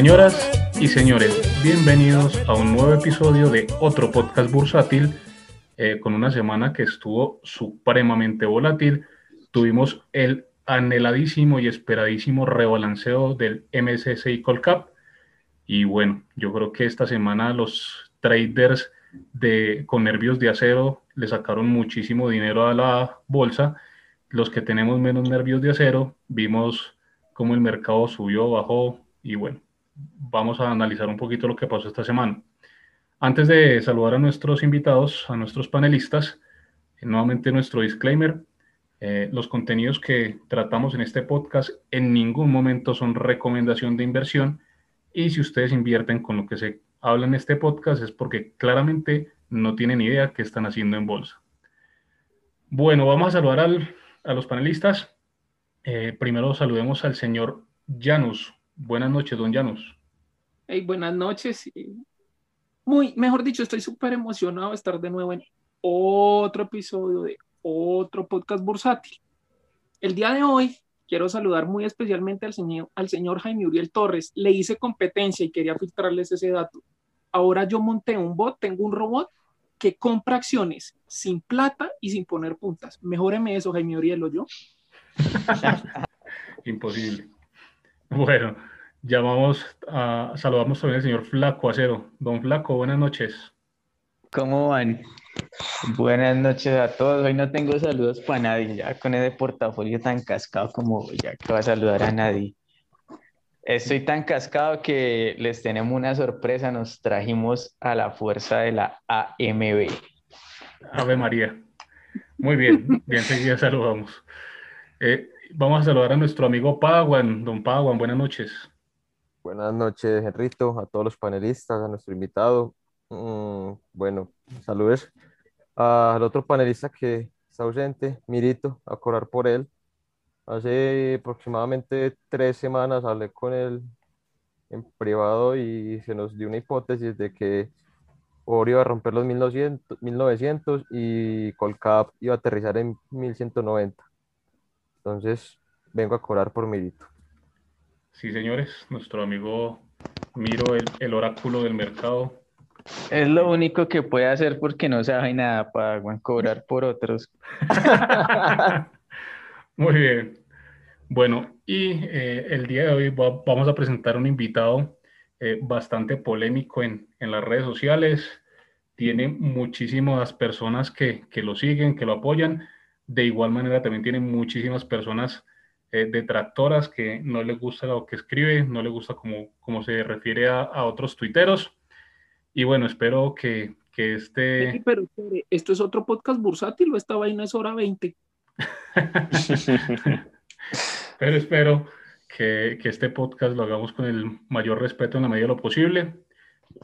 Señoras y señores, bienvenidos a un nuevo episodio de otro podcast bursátil eh, con una semana que estuvo supremamente volátil. Tuvimos el anheladísimo y esperadísimo rebalanceo del MSCI Colcap. Y bueno, yo creo que esta semana los traders de, con nervios de acero le sacaron muchísimo dinero a la bolsa. Los que tenemos menos nervios de acero, vimos cómo el mercado subió, bajó y bueno, vamos a analizar un poquito lo que pasó esta semana. Antes de saludar a nuestros invitados, a nuestros panelistas, eh, nuevamente nuestro disclaimer. Eh, los contenidos que tratamos en este podcast en ningún momento son recomendación de inversión y si ustedes invierten con lo que se habla en este podcast es porque claramente no tienen idea qué están haciendo en bolsa. Bueno, vamos a saludar a los panelistas. Eh, primero saludemos al señor Janus. Buenas noches, don Janus. Hey, buenas noches. Muy, mejor dicho, estoy súper emocionado de estar de nuevo en otro episodio de otro podcast bursátil. El día de hoy quiero saludar muy especialmente al señor, al señor Jaime Uriel Torres. Le hice competencia y quería filtrarles ese dato. Ahora yo monté un bot, tengo un robot que compra acciones sin plata y sin poner puntas. Mejóreme eso, Jaime Uriel, o yo. Imposible. Bueno, llamamos a, saludamos también al señor Flaco Acero. Don Flaco, buenas noches. ¿Cómo van? Buenas noches a todos. Hoy no tengo saludos para nadie, ya con ese portafolio tan cascado como ya que va a saludar a nadie. Estoy tan cascado que les tenemos una sorpresa. Nos trajimos a la fuerza de la AMB. Ave María. Muy bien, bien seguida saludamos. Eh, vamos a saludar a nuestro amigo Paguan. Don Paguan, buenas noches. Buenas noches, Enrito, a todos los panelistas, a nuestro invitado. Mm, bueno, saludos al otro panelista que está ausente, Mirito, a cobrar por él. Hace aproximadamente tres semanas hablé con él en privado y se nos dio una hipótesis de que Oro iba a romper los 1900, 1900 y Colcap iba a aterrizar en 1190. Entonces, vengo a cobrar por Mirito. Sí, señores, nuestro amigo Miro, el, el oráculo del mercado, es lo único que puede hacer porque no sabe nada para cobrar por otros. Muy bien. Bueno, y eh, el día de hoy vamos a presentar un invitado eh, bastante polémico en, en, las redes sociales. Tiene muchísimas personas que, que, lo siguen, que lo apoyan. De igual manera, también tiene muchísimas personas eh, detractoras que no le gusta lo que escribe, no le gusta cómo, cómo se refiere a, a otros tuiteros. Y bueno, espero que, que este... pero ¿esto es otro podcast bursátil o esta vaina es hora 20? pero espero que, que, este podcast lo hagamos con el mayor respeto en la medida de lo posible.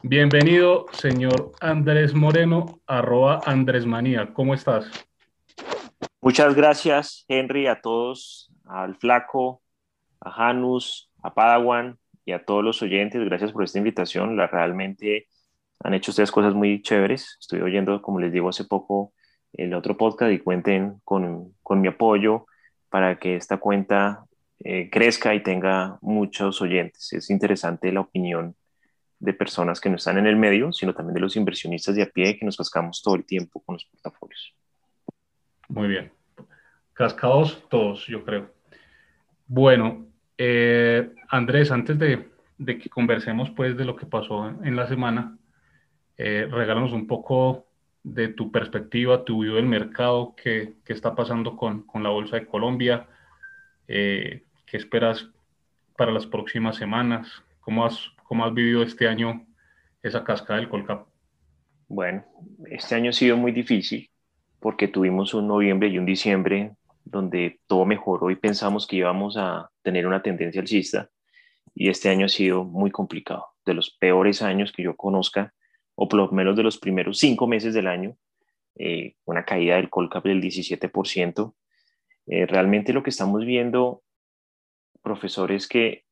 Bienvenido, señor Andrés Moreno, arroba Andrés Manía. ¿Cómo estás? Muchas gracias, Henry, a todos, al Flaco, a Janus, a Padawan y a todos los oyentes. Gracias por esta invitación. La realmente han hecho ustedes cosas muy chéveres. Estoy oyendo, como les digo hace poco, el otro podcast y cuenten con, con mi apoyo para que esta cuenta eh, crezca y tenga muchos oyentes. Es interesante la opinión de personas que no están en el medio, sino también de los inversionistas de a pie que nos cascamos todo el tiempo con los portafolios. Muy bien. Cascados todos, yo creo. Bueno, eh, Andrés, antes de, de, que conversemos pues de lo que pasó en la semana, eh, regálanos un poco de tu perspectiva, tu view del mercado, qué, qué está pasando con, con, la Bolsa de Colombia, eh, qué esperas para las próximas semanas, cómo has, cómo has vivido este año esa cascada del Colcap. Bueno, este año ha sido muy difícil porque tuvimos un noviembre y un diciembre donde todo mejoró y pensamos que íbamos a tener una tendencia alcista y este año ha sido muy complicado, de los peores años que yo conozca o por lo menos de los primeros cinco meses del año, eh, una caída del Colcap del 17%. Eh, realmente lo que estamos viendo, profesor, es que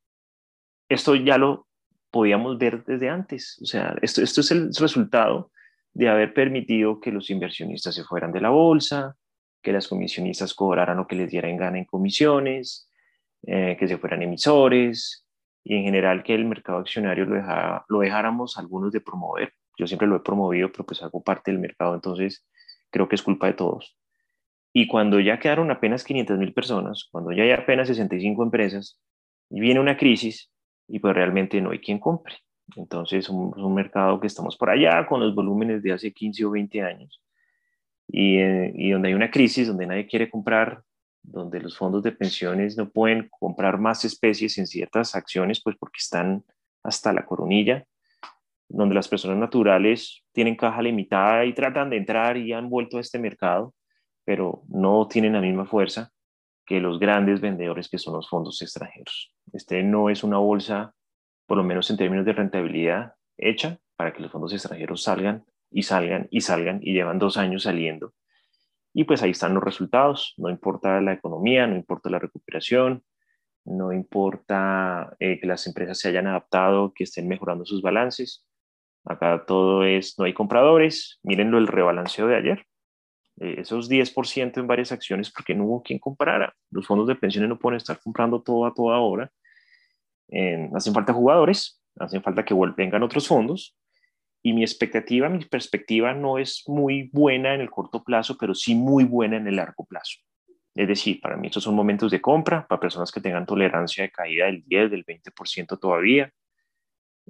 esto ya lo podíamos ver desde antes. O sea, esto, esto es el resultado de haber permitido que los inversionistas se fueran de la bolsa, que las comisionistas cobraran lo que les diera en gana en comisiones, eh, que se fueran emisores, y en general que el mercado accionario lo, lo dejáramos algunos de promover. Yo siempre lo he promovido, pero pues hago parte del mercado, entonces creo que es culpa de todos. Y cuando ya quedaron apenas 500 mil personas, cuando ya hay apenas 65 empresas, viene una crisis y pues realmente no hay quien compre. Entonces es un, mercado que estamos por allá con los volúmenes de hace 15 o 20 años y, eh, y donde hay una crisis, donde nadie quiere comprar, donde los fondos de pensiones no pueden comprar más especies en ciertas acciones, pues porque están hasta la coronilla, donde las personas naturales tienen caja limitada y tratan de entrar y han vuelto a este mercado, pero no tienen la misma fuerza que los grandes vendedores que son los fondos extranjeros. Este no es una bolsa, por lo menos en términos de rentabilidad, hecha para que los fondos extranjeros salgan y salgan y salgan y llevan dos años saliendo y pues ahí están los resultados, no importa la economía, no importa la recuperación, no importa eh, que las empresas se hayan adaptado, que estén mejorando sus balances. Acá todo es, no hay compradores, mírenlo el rebalanceo de ayer. Eh, esos 10% en varias acciones porque no hubo quien comprara. Los fondos de pensiones no pueden estar comprando todo a toda hora. Hacen falta jugadores, hacen falta que vengan otros fondos y mi expectativa, mi perspectiva no es muy buena en el corto plazo, pero sí muy buena en el largo plazo. Es decir, para mí estos son momentos de compra para personas que tengan tolerancia de caída del 10, del 20% todavía.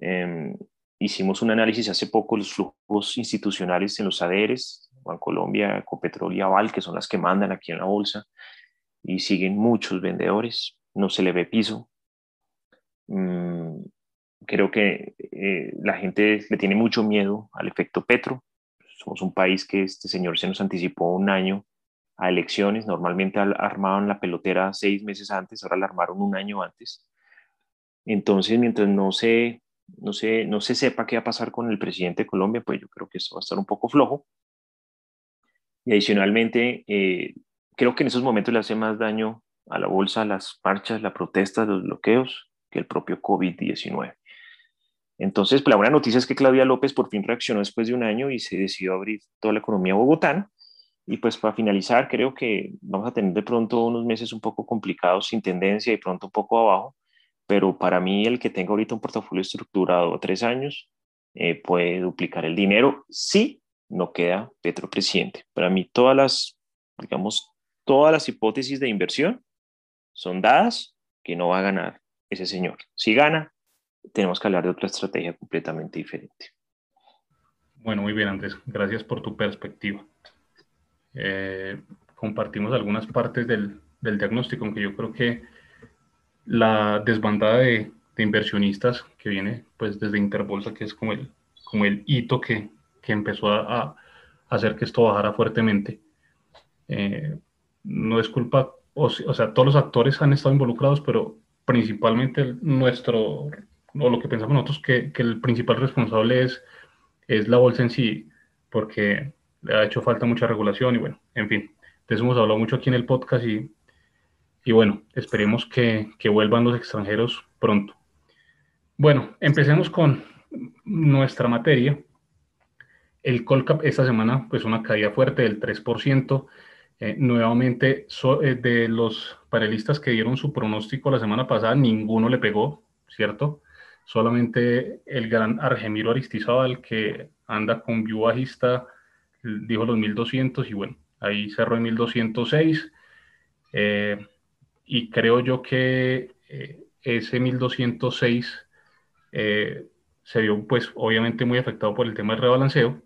Em, hicimos un análisis hace poco los flujos institucionales en los ADRs, Colombia, Ecopetrol y Aval, que son las que mandan aquí en la bolsa, y siguen muchos vendedores, no se le ve piso. Mm, creo que eh, la gente le tiene mucho miedo al efecto Petro. Somos un país que este señor se nos anticipó un año a elecciones. Normalmente armaban la pelotera seis meses antes, ahora la armaron un año antes. Entonces, mientras no se, no se, no se sepa qué va a pasar con el presidente de Colombia, pues yo creo que esto va a estar un poco flojo. Y adicionalmente, eh, creo que en esos momentos le hace más daño a la bolsa las marchas, la protesta, los bloqueos, que el propio COVID-19. Entonces, pues, la buena noticia es que Claudia López por fin reaccionó después de un año y se decidió abrir toda la economía bogotana. Y pues para finalizar, creo que vamos a tener de pronto unos meses un poco complicados, sin tendencia y pronto un poco abajo, pero para mí el que tenga ahorita un portafolio estructurado a tres años eh, puede duplicar el dinero si no queda Petro presidente. Para mí todas las, digamos, todas las hipótesis de inversión son dadas que no va a ganar ese señor. Si gana, tenemos que hablar de otra estrategia completamente diferente. Bueno, muy bien, Andrés. Gracias por tu perspectiva. Eh, compartimos algunas partes del, del, diagnóstico, aunque yo creo que la desbandada de, de, inversionistas que viene pues desde Interbolsa, que es como el, como el hito que, que empezó a, a, hacer que esto bajara fuertemente, eh, no es culpa, o, o sea, todos los actores han estado involucrados, pero principalmente nuestro o lo que pensamos nosotros, que, el principal responsable es, es la bolsa en sí, porque le ha hecho falta mucha regulación y bueno, en fin, eso hemos hablado mucho aquí en el podcast y, y bueno, esperemos que, que vuelvan los extranjeros pronto. Bueno, empecemos con nuestra materia. El Colcap esta semana, pues una caída fuerte del 3%. Eh, nuevamente, eh, de los panelistas que dieron su pronóstico la semana pasada, ninguno le pegó, ¿cierto? Solamente el gran Argemiro Aristizábal, que anda con view bajista, dijo los 1200 y bueno, ahí cerró en 1206. Eh, y creo yo que eh, ese 1206 eh, se vio pues obviamente muy afectado por el tema del rebalanceo,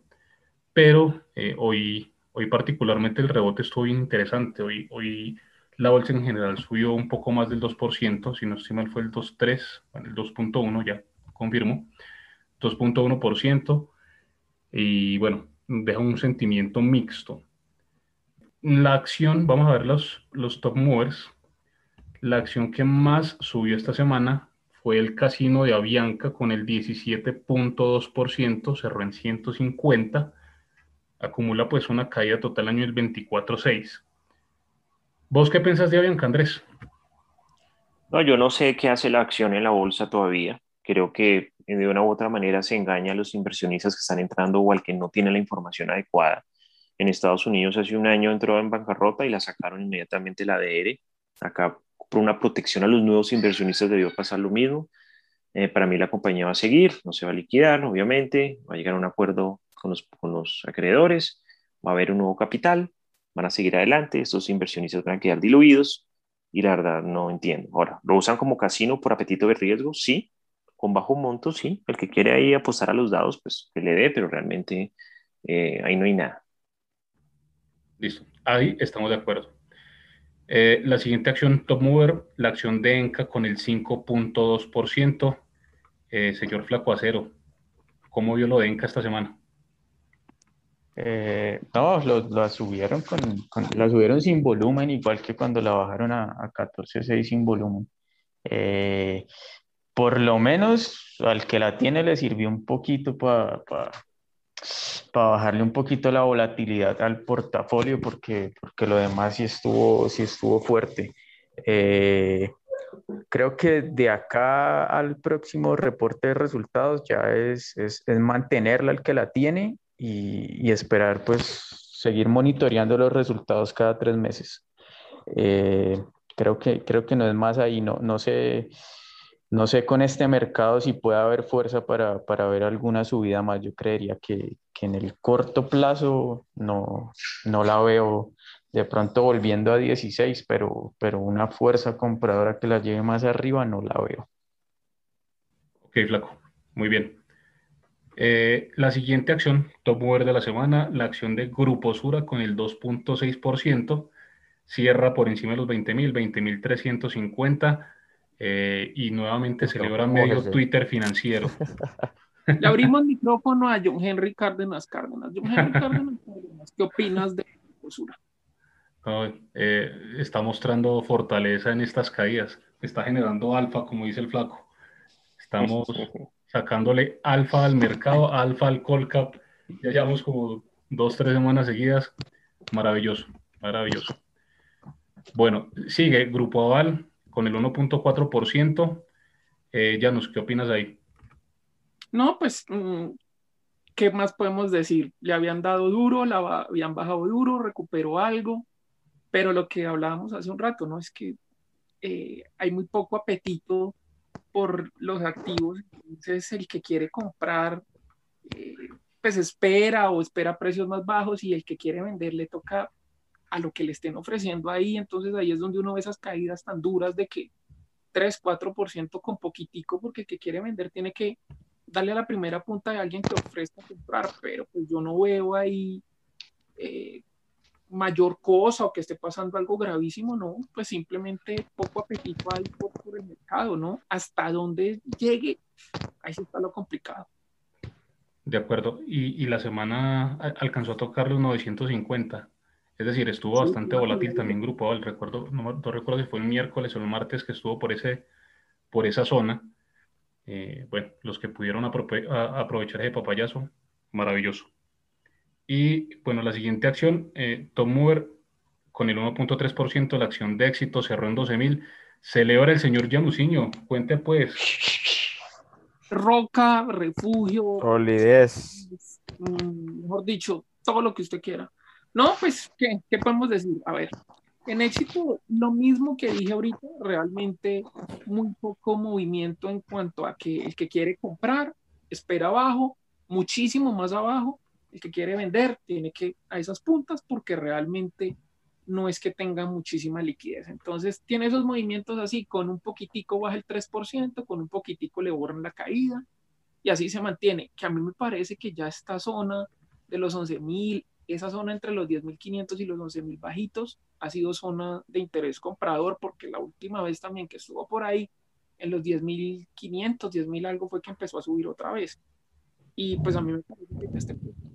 pero hoy, hoy particularmente el rebote estuvo interesante. Hoy, hoy la bolsa en general subió un poco más del 2%, si no estoy mal fue el 2.3, el 2.1 ya confirmo, 2.1%, y bueno, deja un sentimiento mixto. La acción, vamos a ver los, los top movers, la acción que más subió esta semana fue el casino de Avianca con el 17.2%, cerró en 150, acumula pues una caída total año el 24.6. ¿Vos qué pensás de Avianca, Andrés? No, yo no sé qué hace la acción en la bolsa todavía. Creo que de una u otra manera se engaña a los inversionistas que están entrando o al que no tiene la información adecuada. En Estados Unidos hace un año entró en bancarrota y la sacaron inmediatamente la ADR. Acá por una protección a los nuevos inversionistas debió pasar lo mismo. Eh, para mí la compañía va a seguir, no se va a liquidar, obviamente, va a llegar a un acuerdo con los, con los acreedores, va a haber un nuevo capital, van a seguir adelante, estos inversionistas van a quedar diluidos y la verdad no entiendo. Ahora, ¿lo usan como casino por apetito de riesgo? Sí, con bajo monto, sí. El que quiere ahí apostar a los dados, pues que le dé, pero realmente eh, ahí no hay nada. Listo, ahí estamos de acuerdo. Eh, la siguiente acción top mover, la acción de Enca con el 5.2%. Eh, señor Flaco Acero, ¿cómo vio lo de Enca esta semana? Eh, no, lo, la subieron con, la subieron sin volumen, igual que cuando la bajaron a, a 14.6 sin volumen. Eh, por lo menos al que la tiene le sirvió un poquito para para bajarle un poquito la volatilidad al portafolio porque, porque lo demás sí estuvo, sí estuvo fuerte. Eh, creo que de acá al próximo reporte de resultados ya es, es, es mantenerla el que la tiene y, y, esperar pues seguir monitoreando los resultados cada tres meses. Eh, creo, que, creo que no es más ahí, no, no sé no sé con este mercado si puede haber fuerza para, para ver alguna subida más. Yo creería que, que, en el corto plazo no, no la veo de pronto volviendo a 16, pero, pero una fuerza compradora que la lleve más arriba no la veo. Ok, flaco. Muy bien. Eh, la siguiente acción, top mover de la semana, la acción de Grupo Sura con el 2.6%, cierra por encima de los 20.000, 20.350 eh, y nuevamente celebra medio Twitter financiero. Le abrimos micrófono a John Henry Cárdenas Cárdenas. John Henry Cárdenas ¿qué opinas de postura? eh, está mostrando fortaleza en estas caídas, está generando alfa, como dice el flaco. Estamos sacándole alfa al mercado, alfa al Colcap. Ya llevamos como dos, tres semanas seguidas. Maravilloso, maravilloso. Bueno, sigue Grupo Aval, con el 1.4%. Eh, Janus, ¿qué opinas ahí? No, pues, mm, ¿qué más podemos decir? Le habían dado duro, la habían bajado duro, recuperó algo, pero lo que hablábamos hace un rato, ¿no? Es que eh, hay muy poco apetito por los activos, entonces el que quiere comprar, eh, pues espera o espera precios más bajos y el que quiere vender le toca a lo que le estén ofreciendo ahí, entonces ahí es donde uno ve esas caídas tan duras de que 3, 4% con poquitico, porque el que quiere vender tiene que darle a la primera punta de alguien que ofrezca comprar, pero pues yo no veo ahí eh, mayor cosa o que esté pasando algo gravísimo, no, pues simplemente poco apetito hay por, por el mercado, ¿no? Hasta donde llegue, ahí sí está lo complicado. De acuerdo, y, y la semana alcanzó a tocar los 950. Es decir, estuvo bastante volátil también Grupo El Recuerdo, no, recuerdo si fue el miércoles o el martes que estuvo por, ese, por esa zona. Eh, bueno, los que pudieron aprovechar ese papayazo, maravilloso. Y bueno, la siguiente acción, eh, Tom Mover con el 1.3%, la acción de éxito cerró en 12.000. Celebra el señor Januciño. Cuente pues. Roca, refugio. Olidez. Mm, mejor dicho, todo lo que usted quiera. No, pues, ¿qué, ¿qué podemos decir? A ver, en éxito, lo mismo que dije ahorita, realmente muy poco movimiento en cuanto a que el que quiere comprar espera abajo, muchísimo más abajo, el que quiere vender tiene que a esas puntas porque realmente no es que tenga muchísima liquidez. Entonces tiene esos movimientos así, con un poquitico baja el 3%, con un poquitico le borran la caída y así se mantiene, que a mí me parece que ya esta zona de los 11.000 esa zona entre los 10.500 y los 11.000 bajitos ha sido zona de interés comprador porque la última vez también que estuvo por ahí en los 10.500, 10.000 algo fue que empezó a subir otra vez. Y pues a mí me parece que este Ah,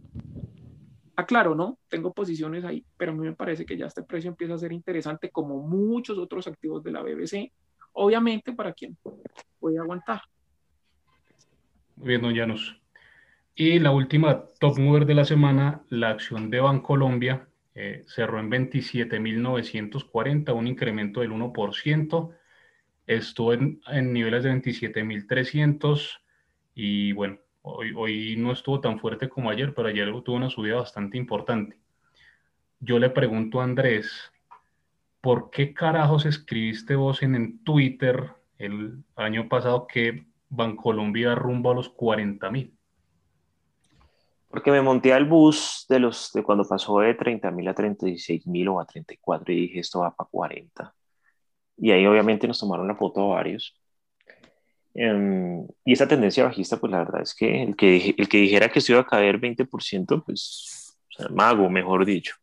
claro, ¿no? Tengo posiciones ahí, pero a mí me parece que ya este precio empieza a ser interesante como muchos otros activos de la BBC, obviamente para quien puede aguantar. Muy bien, don Llanos. Y la última top mover de la semana, la acción de Bancolombia, eh, cerró en 27.940, un incremento del 1%. Estuvo en, en niveles de 27.300 y bueno, hoy, no estuvo tan fuerte como ayer, pero ayer tuvo una subida bastante importante. Yo le pregunto a Andrés, ¿por qué carajos escribiste vos en, en Twitter el año pasado que Bancolombia rumbo a los 40 mil? Porque me monté al bus de los de cuando pasó de 30 mil a 36 mil o a 34 y dije esto va para 40. Y ahí obviamente nos tomaron la foto a varios. Em, y esa tendencia bajista, pues la verdad es que el que, el que dijera que esto iba a caer 20%, pues o sea, mago, mejor dicho.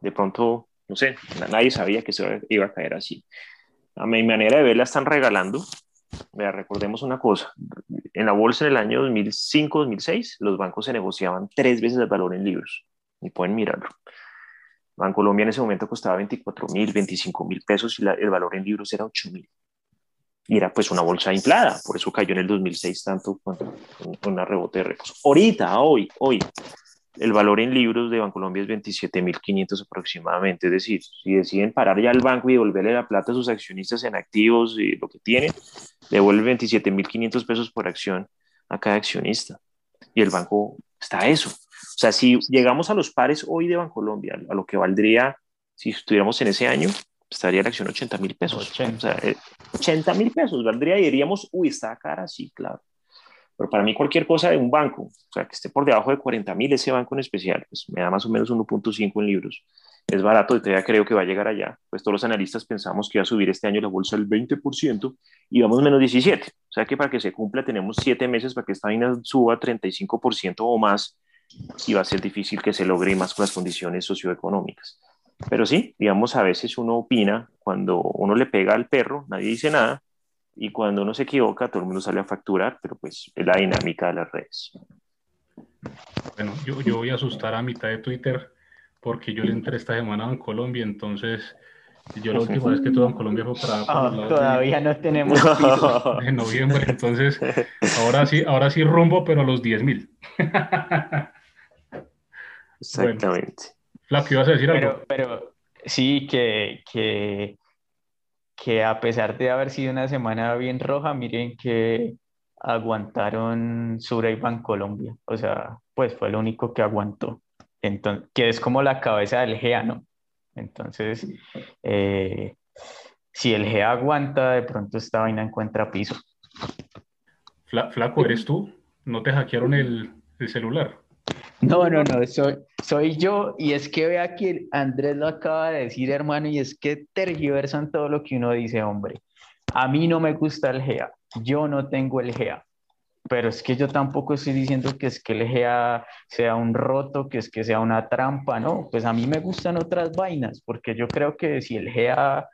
De pronto, no sé, nadie sabía que esto iba a caer así. A mi manera de verla están regalando. Vea, recordemos una cosa, en la bolsa en el año 2005-2006 los bancos se negociaban tres veces el valor en libros, y pueden mirarlo. Banco Colombia en ese momento costaba 24 mil, 25 mil pesos y el valor en libros era 8 mil. Y era pues una bolsa inflada, por eso cayó en el 2006 tanto con una rebote de repos. Ahorita, hoy, hoy, el valor en libros de Bancolombia es 27.500 aproximadamente. Es decir, si deciden parar ya el banco y devolverle la plata a sus accionistas en activos y lo que tienen, devuelve 27.500 pesos por acción a cada accionista. Y el banco está a eso. O sea, si llegamos a los pares hoy de Bancolombia, a lo que valdría si estuviéramos en ese año, estaría la acción 80 mil pesos. 80. O sea, 80 eh, mil pesos valdría y diríamos, uy, está cara, sí, claro. Pero para mí cualquier cosa de un banco, o sea, que esté por debajo de 40 mil, ese banco en especial, pues me da más o menos 1.5 en libros. Es barato y todavía creo que va a llegar allá. Pues todos los analistas pensamos que iba a subir este año la bolsa el 20% y vamos menos 17. O sea que para que se cumpla tenemos 7 meses para que esta vaina suba 35% o más y va a ser difícil que se logre más con las condiciones socioeconómicas. Pero sí, digamos, a veces uno opina, cuando uno le pega al perro, nadie dice nada, y cuando uno se equivoca, todo el mundo sale a facturar, pero pues es la dinámica de las redes. Bueno, yo, yo voy a asustar a mitad de Twitter porque yo le entré esta semana en Colombia, entonces yo la última vez que estuve en Colombia fue para... Oh, todavía no tenemos En noviembre, entonces ahora sí, ahora sí rumbo, pero a los 10 mil. Exactamente. Bueno, ¿ibas a decir algo? Pero, pero sí, que, que que a pesar de haber sido una semana bien roja, miren que aguantaron Sura y Colombia. O sea, pues fue lo único que aguantó. Entonces, que es como la cabeza del GEA, ¿no? Entonces, eh, si el GEA aguanta, de pronto esta vaina encuentra piso. Flaco, ¿eres tú? ¿No te hackearon el, el celular? No, no, no, soy, soy yo y es que vea que Andrés lo acaba de decir, hermano, y es que tergiversan todo lo que uno dice, hombre. A mí no me gusta el GEA, yo no tengo el GEA, pero es que yo tampoco estoy diciendo que es que el GEA sea un roto, que es que sea una trampa, no, pues a mí me gustan otras vainas, porque yo creo que si el GEA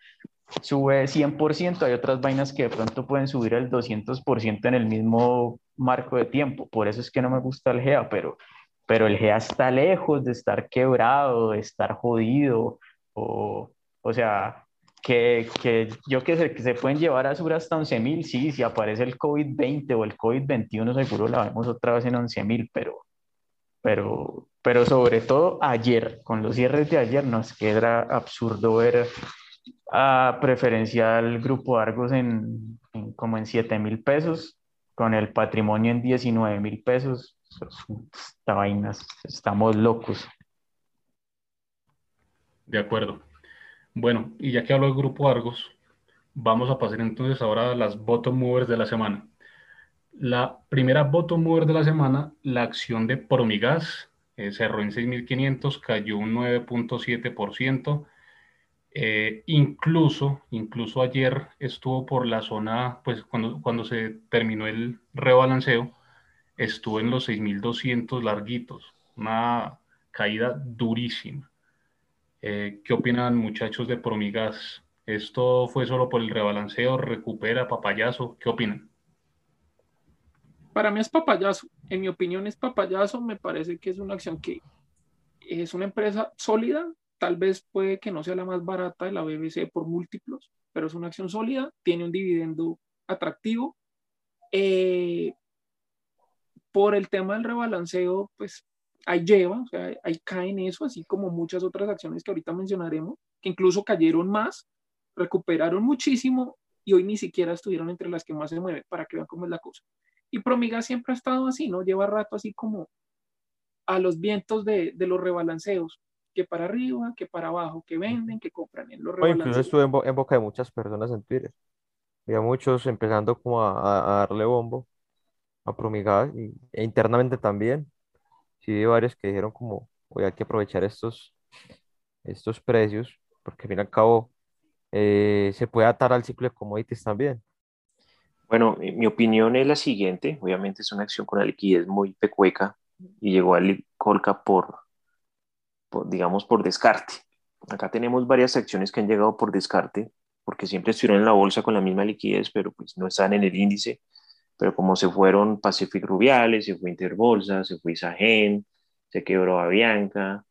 sube 100%, hay otras vainas que de pronto pueden subir el 200% en el mismo marco de tiempo, por eso es que no me gusta el GEA, pero pero el GEA está lejos de estar quebrado, de estar jodido, o, o sea, que, que, yo que sé, que se pueden llevar a Sur hasta 11.000, sí, si aparece el COVID-20 o el COVID-21 seguro la vemos otra vez en 11.000, pero, pero, pero sobre todo ayer, con los cierres de ayer, nos queda absurdo ver a preferencial Grupo Argos en, en como en 7.000 pesos, con el patrimonio en 19.000 pesos, esta vainas, estamos locos. De acuerdo. Bueno, y ya que hablo del grupo Argos, vamos a pasar entonces ahora a las bottom movers de la semana. La primera bottom mover de la semana, la acción de Promigas, eh, cerró en 6.500, cayó un 9.7%. Eh, incluso, incluso ayer estuvo por la zona, pues cuando, cuando se terminó el rebalanceo, estuvo en los 6.200 larguitos, una caída durísima. Eh, ¿Qué opinan muchachos de Promigas? ¿Esto fue solo por el rebalanceo? ¿Recupera papayazo? ¿Qué opinan? Para mí es papayazo. En mi opinión es papayazo. Me parece que es una acción que es una empresa sólida. Tal vez puede que no sea la más barata de la BBC por múltiplos, pero es una acción sólida. Tiene un dividendo atractivo. Eh, por el tema del rebalanceo, pues ahí lleva, o sea, ahí cae en eso, así como muchas otras acciones que ahorita mencionaremos, que incluso cayeron más, recuperaron muchísimo y hoy ni siquiera estuvieron entre las que más se mueven, para que vean cómo es la cosa. Y Promiga siempre ha estado así, ¿no? Lleva rato así como a los vientos de, de los rebalanceos, que para arriba, que para abajo, que venden, que compran en los rebalanceos. incluso estuve en, boca de muchas personas en Twitter. Había muchos empezando como a, a darle bombo a Promigas y, e internamente también. Sí, hay varios que dijeron como, hoy hay que aprovechar estos, estos precios, porque al fin y al cabo eh, se puede atar al ciclo de commodities también. Bueno, mi opinión es la siguiente. Obviamente es una acción con una liquidez muy pecueca y llegó al Colca por, por, digamos, por descarte. Acá tenemos varias acciones que han llegado por descarte, porque siempre estuvieron en la bolsa con la misma liquidez, pero pues no están en el índice. Pero como se fueron Pacific Rubiales, se fue Interbolsa, se fue Isagen, se quebró Avianca,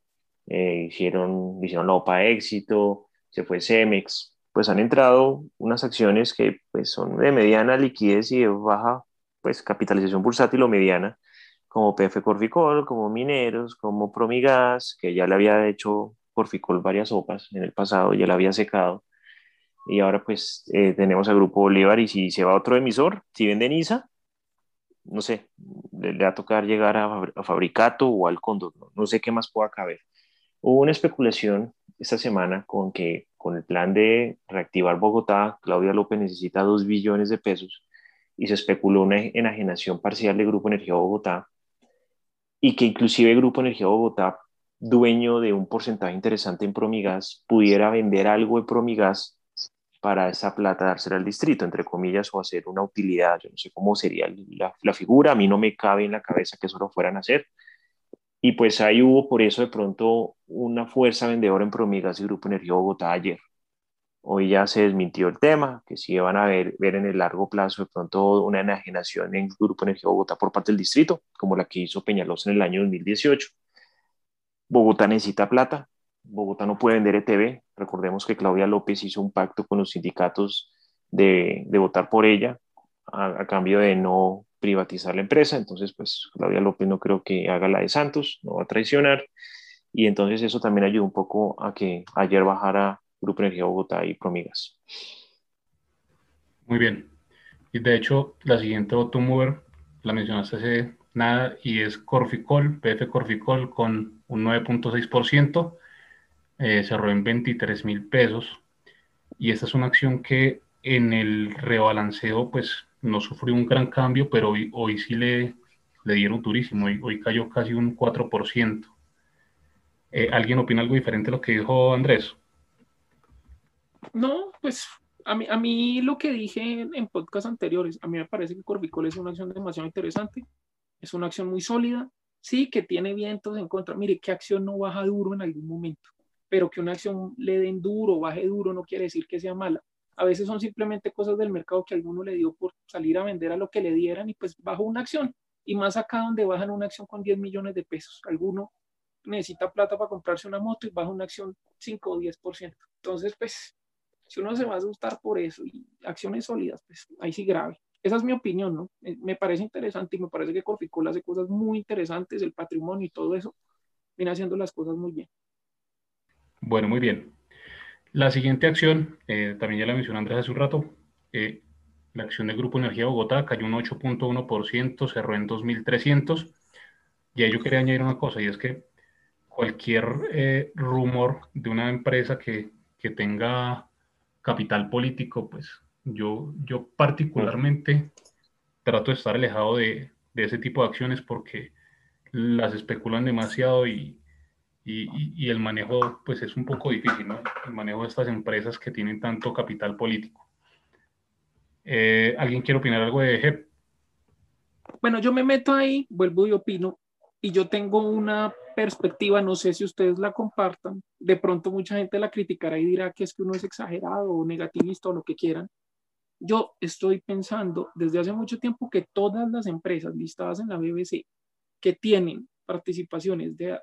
eh, hicieron, hicieron la OPA Éxito, se fue Cemex, pues han entrado unas acciones que pues, son de mediana liquidez y de baja pues, capitalización bursátil o mediana, como PF Corficol, como Mineros, como Promigas, que ya le había hecho Corficol varias sopas en el pasado, ya la había secado. Y ahora pues eh, tenemos al Grupo Bolívar y si se va otro emisor, si venden ISA, no sé, le, va a tocar llegar a, Fabricato o al Cóndor, no, no sé qué más pueda caber. Hubo una especulación esta semana con que con el plan de reactivar Bogotá, Claudia López necesita dos billones de pesos y se especuló una enajenación parcial de Grupo Energía Bogotá y que inclusive Grupo Energía Bogotá, dueño de un porcentaje interesante en Promigas, pudiera vender algo de Promigas para esa plata dársela al distrito, entre comillas, o hacer una utilidad. Yo no sé cómo sería la, figura, a mí no me cabe en la cabeza que eso lo fueran a hacer, y pues ahí hubo por eso de pronto una fuerza vendedora en Promigas y Grupo Energía Bogotá ayer. Hoy ya se desmintió el tema, que sí van a ver, ver en el largo plazo de pronto una enajenación en Grupo Energía Bogotá por parte del distrito, como la que hizo Peñalosa en el año 2018. Bogotá necesita plata, Bogotá no puede vender ETV. Recordemos que Claudia López hizo un pacto con los sindicatos de, votar por ella a, a, cambio de no privatizar la empresa, entonces pues Claudia López no creo que haga la de Santos, no va a traicionar, y entonces eso también ayudó un poco a que ayer bajara Grupo Energía Bogotá y Promigas. Muy bien, y de hecho la siguiente automover la mencionaste hace nada y es Corficol, PF Corficol con un 9.6%, eh, cerró en 23 mil pesos, y esta es una acción que en el rebalanceo pues no sufrió un gran cambio, pero hoy, hoy sí le, le dieron durísimo, hoy, cayó casi un 4%. Eh, ¿Alguien opina algo diferente a lo que dijo Andrés? No, pues a mí, a mí lo que dije en, en podcast anteriores, a mí me parece que Corvicol es una acción demasiado interesante, es una acción muy sólida, sí que tiene vientos en contra, mire, qué acción no baja duro en algún momento, pero que una acción le den duro, baje duro, no quiere decir que sea mala a veces son simplemente cosas del mercado que alguno le dio por salir a vender a lo que le dieran y pues bajo una acción. Y más acá donde bajan una acción con 10 millones de pesos. Alguno necesita plata para comprarse una moto y baja una acción 5 o 10%. Entonces, pues, si uno se va a asustar por eso y acciones sólidas, pues ahí sí grave. Esa es mi opinión, ¿no? Eh, me parece interesante y me parece que Corficol hace cosas muy interesantes, el patrimonio y todo eso, viene haciendo las cosas muy bien. Bueno, muy bien. La siguiente acción, eh, también ya la mencionó Andrés hace un rato, eh, la acción del Grupo Energía Bogotá cayó un 8.1%, cerró en 2.300. Y ahí yo quería añadir una cosa, y es que cualquier eh, rumor de una empresa que, que, tenga capital político, pues yo, yo particularmente trato de estar alejado de, de ese tipo de acciones porque las especulan demasiado y, y, el manejo pues es un poco difícil, ¿no? El manejo de estas empresas que tienen tanto capital político. Eh, ¿Alguien quiere opinar algo de GEP? Bueno, yo me meto ahí, vuelvo y opino, y yo tengo una perspectiva, no sé si ustedes la compartan, de pronto mucha gente la criticará y dirá que es que uno es exagerado o negativista o lo que quieran. Yo estoy pensando desde hace mucho tiempo que todas las empresas listadas en la BBC que tienen participaciones de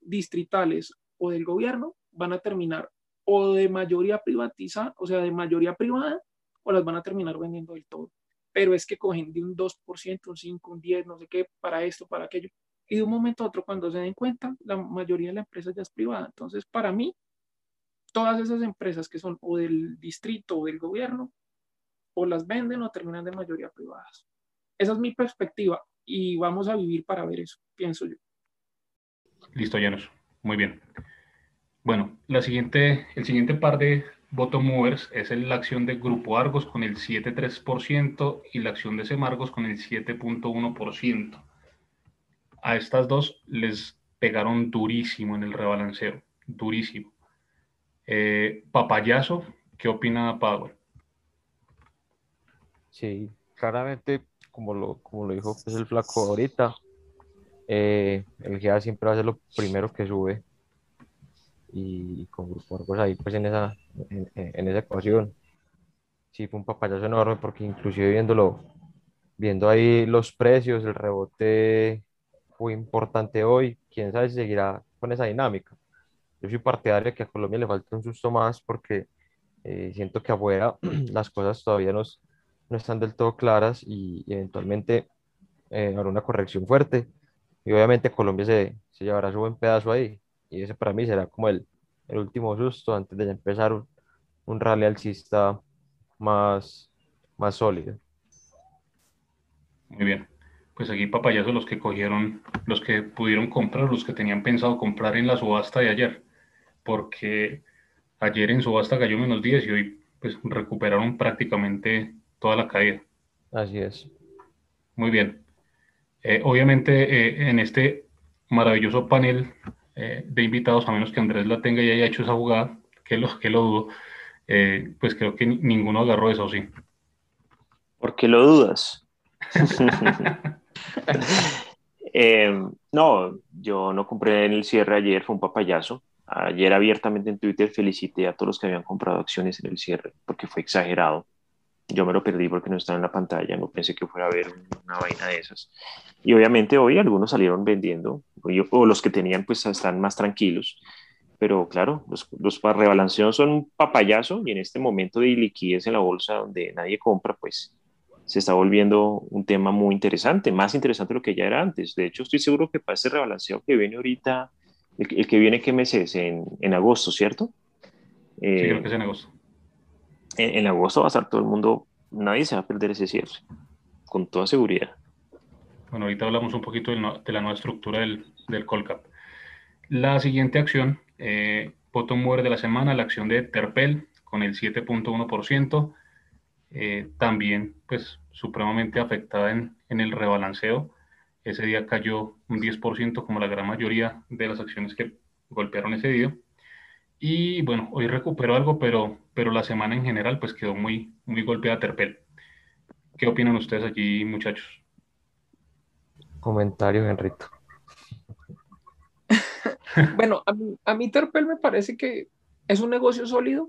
distritales o del gobierno van a terminar o de mayoría privatizada, o sea, de mayoría privada, o las van a terminar vendiendo del todo. Pero es que cogen de un 2%, un 5, un 10, no sé qué, para esto, para aquello. Y de un momento a otro, cuando se den cuenta, la mayoría de la empresa ya es privada. Entonces, para mí, todas esas empresas que son o del distrito o del gobierno, o las venden o terminan de mayoría privadas. Esa es mi perspectiva y vamos a vivir para ver eso, pienso yo. Listo, Llanos. Muy bien. Bueno, la siguiente, el siguiente par de, bottom movers es la acción de Grupo Argos con el 7,3% y la acción de Semargos con el 7,1%. A estas dos les pegaron durísimo en el rebalanceo, durísimo. Eh, papayazo, ¿qué opina Pablo? Sí, claramente, como lo, como lo dijo pues, el flaco ahorita, eh, el GA siempre va a ser lo primero que sube y con Grupo Argos ahí pues en esa, en, esa ecuación. Sí, fue un papayazo enorme porque inclusive viéndolo, viendo ahí los precios, el rebote fue importante hoy, quién sabe si seguirá con esa dinámica. Yo soy partidario de que a Colombia le falta un susto más porque eh, siento que afuera las cosas todavía no, no están del todo claras y, eventualmente eh, habrá una corrección fuerte y obviamente Colombia se, se llevará su buen pedazo ahí y ese para mí será como el, el último susto antes de empezar un, un rally alcista más, más sólido. Muy bien. Pues aquí papayazos los que cogieron, los que pudieron comprar, los que tenían pensado comprar en la subasta de ayer, porque ayer en subasta cayó menos 10 y hoy pues recuperaron prácticamente toda la caída. Así es. Muy bien. Eh, obviamente eh, en este maravilloso panel eh, de invitados, a menos que Andrés la tenga y haya hecho esa jugada, que lo, que lo dudo, pues creo que ninguno agarró eso, sí. ¿Por qué lo dudas? No, yo no compré en el cierre ayer, fue un papayazo. Ayer abiertamente en Twitter felicité a todos los que habían comprado acciones en el cierre, porque fue exagerado. Yo me lo perdí porque no estaba en la pantalla, no pensé que fuera a haber una vaina de esas. Y obviamente hoy algunos salieron vendiendo, o los que tenían pues están más tranquilos. Pero claro, los, los rebalanceos son un papayazo y en este momento de liquidez en la bolsa donde nadie compra, pues se está volviendo un tema muy interesante, más interesante de lo que ya era antes. De hecho, estoy seguro que para este rebalanceo que viene ahorita, el, que viene, ¿qué mes es? En, en agosto, ¿cierto? sí, creo que es en agosto en, agosto va a estar todo el mundo, nadie se va a perder ese cierre, con toda seguridad. Bueno, ahorita hablamos un poquito de, la nueva estructura del, del Colcap. La siguiente acción, eh, bottom mover de la semana, la acción de Terpel con el 7.1%, eh, también pues supremamente afectada en, en el rebalanceo. Ese día cayó un 10% como la gran mayoría de las acciones que golpearon ese día. Y bueno, hoy recuperó algo, pero, pero la semana en general pues quedó muy, muy golpeada Terpel. ¿Qué opinan ustedes aquí, muchachos? Comentario, Enrito. bueno, a mí, a mí Terpel me parece que es un negocio sólido.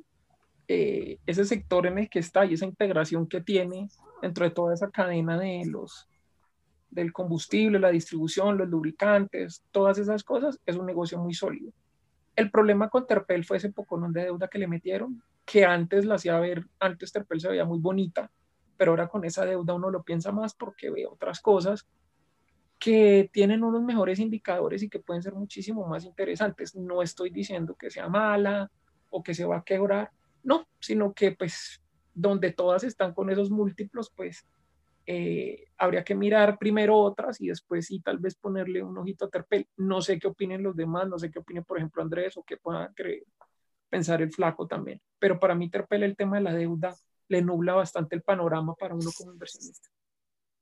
Eh, ese sector en el que está y esa integración que tiene dentro de toda esa cadena de los del combustible, la distribución, los lubricantes, todas esas cosas, es un negocio muy sólido. El problema con Terpel fue ese poconón de deuda que le metieron, que antes la hacía ver, antes Terpel se veía muy bonita, pero ahora con esa deuda uno lo piensa más porque ve otras cosas que tienen unos mejores indicadores y que pueden ser muchísimo más interesantes. No estoy diciendo que sea mala o que se va a quebrar, no, sino que pues donde todas están con esos múltiplos, pues eh, habría que mirar primero otras y después sí tal vez ponerle un ojito a Terpel. No sé qué opinen los demás, no sé qué opine por ejemplo Andrés o qué pueda creer, pensar el flaco también. Pero para mí Terpel el tema de la deuda le nubla bastante el panorama para uno como inversionista.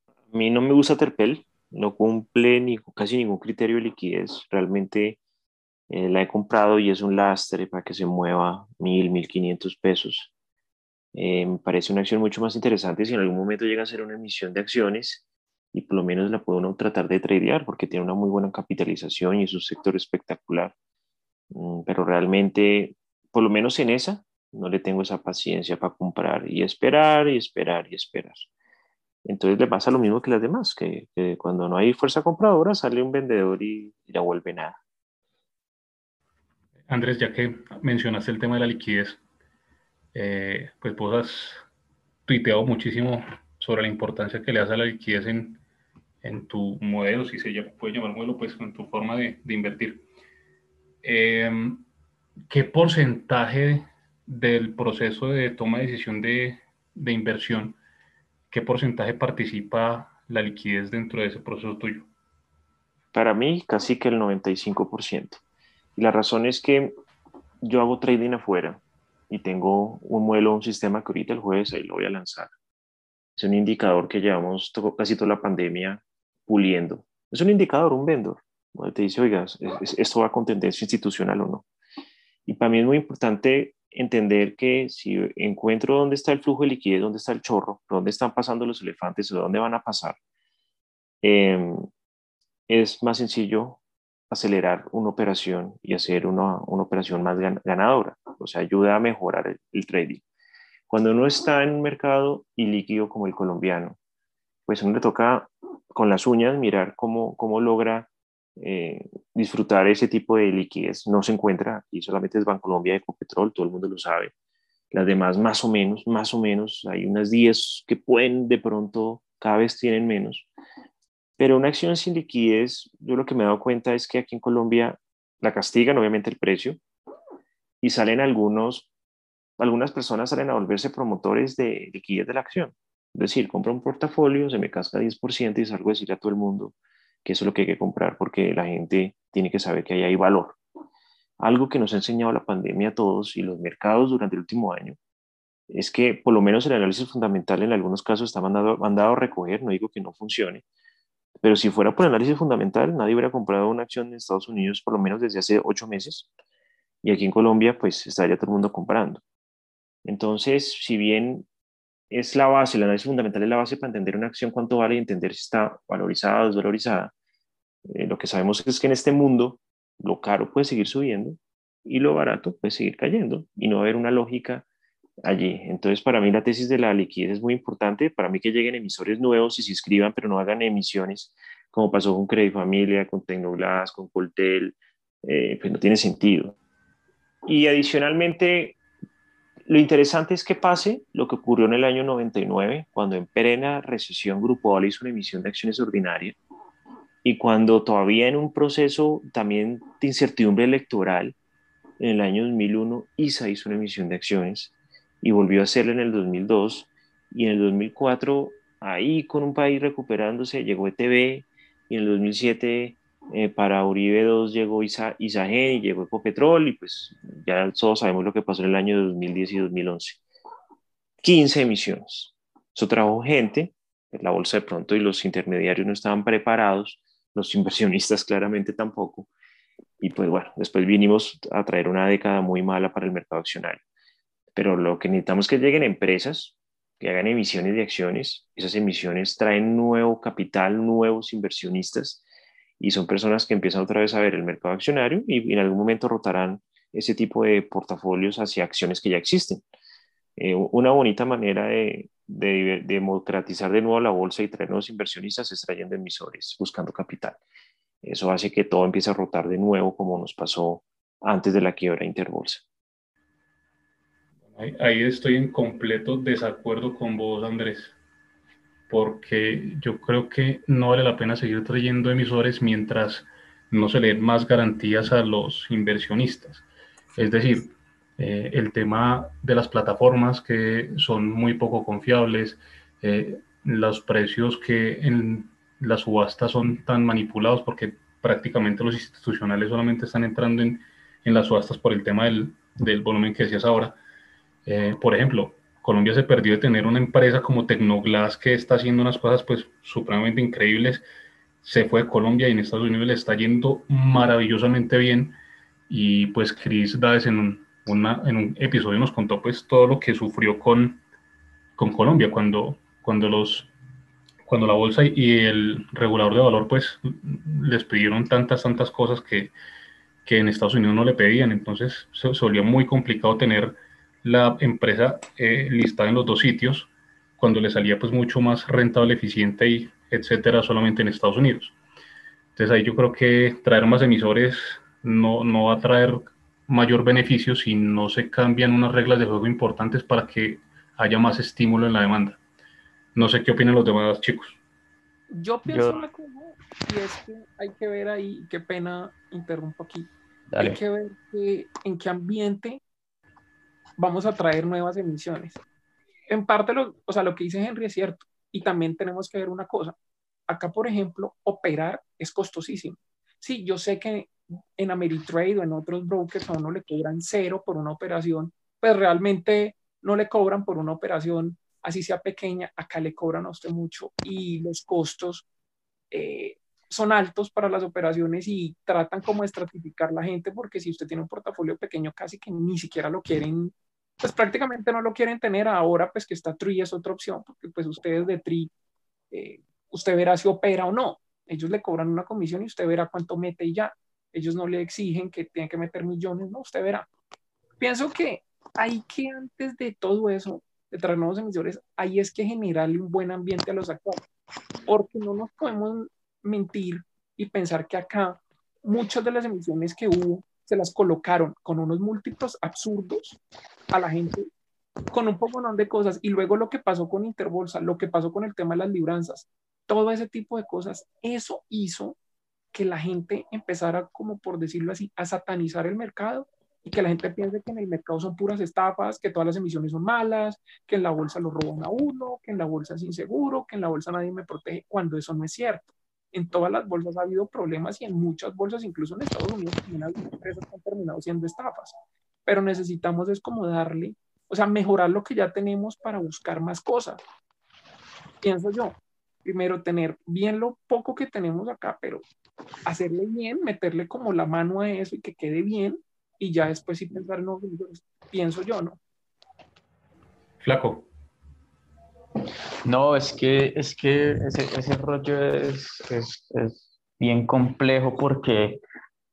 A mí no me gusta Terpel, no cumple ni, casi ningún criterio de liquidez. Realmente eh, la he comprado y es un lastre para que se mueva mil, mil quinientos pesos. Eh, me parece una acción mucho más interesante si en algún momento llega a ser una emisión de acciones y por lo menos la puede uno tratar de tradear porque tiene una muy buena capitalización y es un sector espectacular. Mm, pero realmente, por lo menos en esa, no le tengo esa paciencia para comprar y esperar y esperar y esperar. Entonces le pasa lo mismo que las demás, que, cuando no hay fuerza compradora sale un vendedor y, y la vuelve nada. Andrés, ya que mencionaste el tema de la liquidez, eh, pues vos has tuiteado muchísimo sobre la importancia que le das a la liquidez en, en tu modelo, si se puede llamar modelo, pues en tu forma de, de invertir. Em, ¿Qué porcentaje del proceso de toma de decisión de, de inversión, qué porcentaje participa la liquidez dentro de ese proceso tuyo? Para mí, casi que el 95%. Y la razón es que yo hago trading afuera y tengo un modelo, un sistema que ahorita el jueves ahí lo voy a lanzar. Es un indicador que llevamos casi toda la pandemia puliendo. Es un indicador, un vendor, donde te dice, oiga, esto va con tendencia institucional o no. Y para mí es muy importante entender que si encuentro dónde está el flujo de liquidez, dónde está el chorro, dónde están pasando los elefantes o dónde van a pasar, em, es más sencillo acelerar una operación y hacer una, una operación más ganadora. O sea, ayuda a mejorar el, trading. Cuando uno está en un mercado ilíquido como el colombiano, pues uno le toca con las uñas mirar cómo, cómo logra eh, disfrutar ese tipo de liquidez. No se encuentra aquí, solamente es Bancolombia, Ecopetrol, todo el mundo lo sabe. Las demás más o menos, más o menos, hay unas 10 que pueden de pronto, cada vez tienen menos. Pero una acción sin liquidez, yo lo que me he dado cuenta es que aquí en Colombia la castigan obviamente el precio y salen algunos, algunas personas salen a volverse promotores de liquidez de la acción. Es decir, compro un portafolio, se me casca 10% y salgo a decir a todo el mundo que eso es lo que hay que comprar porque la gente tiene que saber que ahí hay valor. Algo que nos ha enseñado la pandemia a todos y los mercados durante el último año es que por lo menos el análisis fundamental en algunos casos está mandado, mandado a recoger, no digo que no funcione, pero si fuera por análisis fundamental, nadie hubiera comprado una acción en Estados Unidos por lo menos desde hace ocho meses. Y aquí en Colombia, pues estaría todo el mundo comprando. Entonces, si bien es la base, el análisis fundamental es la base para entender una acción cuánto vale y entender si está valorizada o desvalorizada, eh, lo que sabemos es que en este mundo lo caro puede seguir subiendo y lo barato puede seguir cayendo y no haber una lógica allí. Entonces, para mí la tesis de la liquidez es muy importante. Para mí que lleguen emisores nuevos y se inscriban, pero no hagan emisiones, como pasó con Credit Familia, con Tecnoglass, con Coltel, eh, pues no tiene sentido. Y adicionalmente, lo interesante es que pase lo que ocurrió en el año 99, cuando en plena recesión Grupo hizo una emisión de acciones ordinarias y cuando todavía en un proceso también de incertidumbre electoral, en el año 2001, ISA hizo una emisión de acciones y volvió a hacerlo en el 2002 y en el 2004 ahí con un país recuperándose llegó ETB y en el 2007 eh, para Uribe 2 llegó Isa, Isagen y llegó Ecopetrol y pues ya todos sabemos lo que pasó en el año 2010 y 2011. 15 emisiones. Eso trajo gente, la bolsa de pronto y los intermediarios no estaban preparados, los inversionistas claramente tampoco. Y pues bueno, después vinimos a traer una década muy mala para el mercado accionario pero lo que necesitamos es que lleguen empresas que hagan emisiones de acciones. Esas emisiones traen nuevo capital, nuevos inversionistas y son personas que empiezan otra vez a ver el mercado accionario y en algún momento rotarán ese tipo de portafolios hacia acciones que ya existen. Eh, una bonita manera de, de, democratizar de nuevo la bolsa y traer nuevos inversionistas es trayendo emisores, buscando capital. Eso hace que todo empiece a rotar de nuevo como nos pasó antes de la quiebra interbolsa. Ahí, estoy en completo desacuerdo con vos, Andrés, porque yo creo que no vale la pena seguir trayendo emisores mientras no se le den más garantías a los inversionistas. Es decir, eh, el tema de las plataformas que son muy poco confiables, eh, los precios que en las subastas son tan manipulados porque prácticamente los institucionales solamente están entrando en, en las subastas por el tema del, del volumen que decías ahora eh, por ejemplo, Colombia se perdió de tener una empresa como Tecnoglass que está haciendo unas cosas pues supremamente increíbles. Se fue de Colombia y en Estados Unidos le está yendo maravillosamente bien. Y pues Chris Dades en en un episodio nos contó pues todo lo que sufrió con, con Colombia cuando, cuando, los, cuando la bolsa y el regulador de valor pues les pidieron tantas, tantas cosas que, que en Estados Unidos no le pedían. Entonces se, volvió muy complicado tener la empresa eh, listada en los dos sitios cuando le salía pues mucho más rentable, eficiente y etcétera solamente en Estados Unidos. Entonces ahí yo creo que traer más emisores no, no va a traer mayor beneficio si no se cambian unas reglas de juego importantes para que haya más estímulo en la demanda. No sé qué opinan los demás chicos. Yo pienso una cosa y es que hay que ver ahí, qué pena interrumpo aquí, hay que ver en qué ambiente vamos a traer nuevas emisiones. En parte, lo, o sea, lo que dice Henry es cierto. Y también tenemos que ver una cosa. Acá, por ejemplo, operar es costosísimo. Sí, yo sé que en Ameritrade o en otros brokers a uno le cobran cero por una operación, pues realmente no le cobran por una operación, así sea pequeña, acá le cobran a usted mucho y los costos eh, son altos para las operaciones y tratan como de estratificar la gente porque si usted tiene un portafolio pequeño casi que ni siquiera lo quieren, pues prácticamente no lo quieren tener. Ahora pues que está TRI es otra opción porque pues ustedes de TRI, eh, usted verá si opera o no, ellos le cobran una comisión y usted verá cuánto mete y ya, ellos no le exigen que tenga que meter millones, no, usted verá. Pienso que hay que antes de todo eso, de traer nuevos emisores, ahí es que generarle un buen ambiente a los actores, porque no nos podemos mentir y pensar que acá muchas de las emisiones que hubo se las colocaron con unos múltiplos absurdos a la gente con un poco de cosas. Y luego lo que pasó con Interbolsa, lo que pasó con el tema de las libranzas, todo ese tipo de cosas, eso hizo que la gente empezara, como por decirlo así, a satanizar el mercado y que la gente piense que en el mercado son puras estafas, que todas las emisiones son malas, que en la bolsa lo roban a uno, que en la bolsa es inseguro, que en la bolsa nadie me protege, cuando eso no es cierto. En todas las bolsas ha habido problemas y en muchas bolsas, incluso en Estados Unidos, también hay empresas que han terminado siendo estafas. Pero necesitamos es como darle, o sea, mejorar lo que ya tenemos para buscar más cosas. Pienso yo, primero tener bien lo poco que tenemos acá, pero hacerle bien, meterle como la mano a eso y que quede bien y ya después sí pensar en pienso yo, ¿no? Flaco. No, es que, es que ese, ese rollo es, es, es, bien complejo porque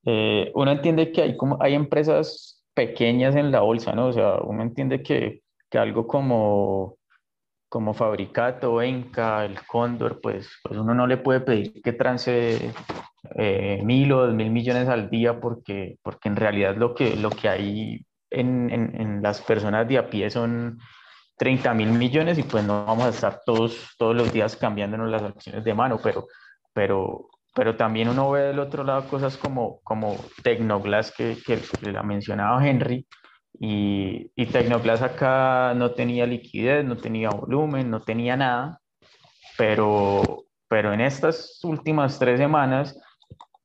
eh, uno entiende que hay, como, hay empresas pequeñas en la bolsa, ¿no? O sea, uno entiende que, que algo como, como Fabricato, Enca, el Cóndor, pues, pues uno no le puede pedir que trance eh, mil o dos mil millones al día porque, porque en realidad lo que, lo que hay en, en, en las personas de a pie son 30 mil millones y pues no vamos a estar todos, todos los días cambiándonos las acciones de mano, pero, pero, pero también uno ve del otro lado cosas como, como Tecnoglass que, que, que la mencionaba Henry, y, y Tecnoglass acá no tenía liquidez, no tenía volumen, no tenía nada, pero, pero en estas últimas tres semanas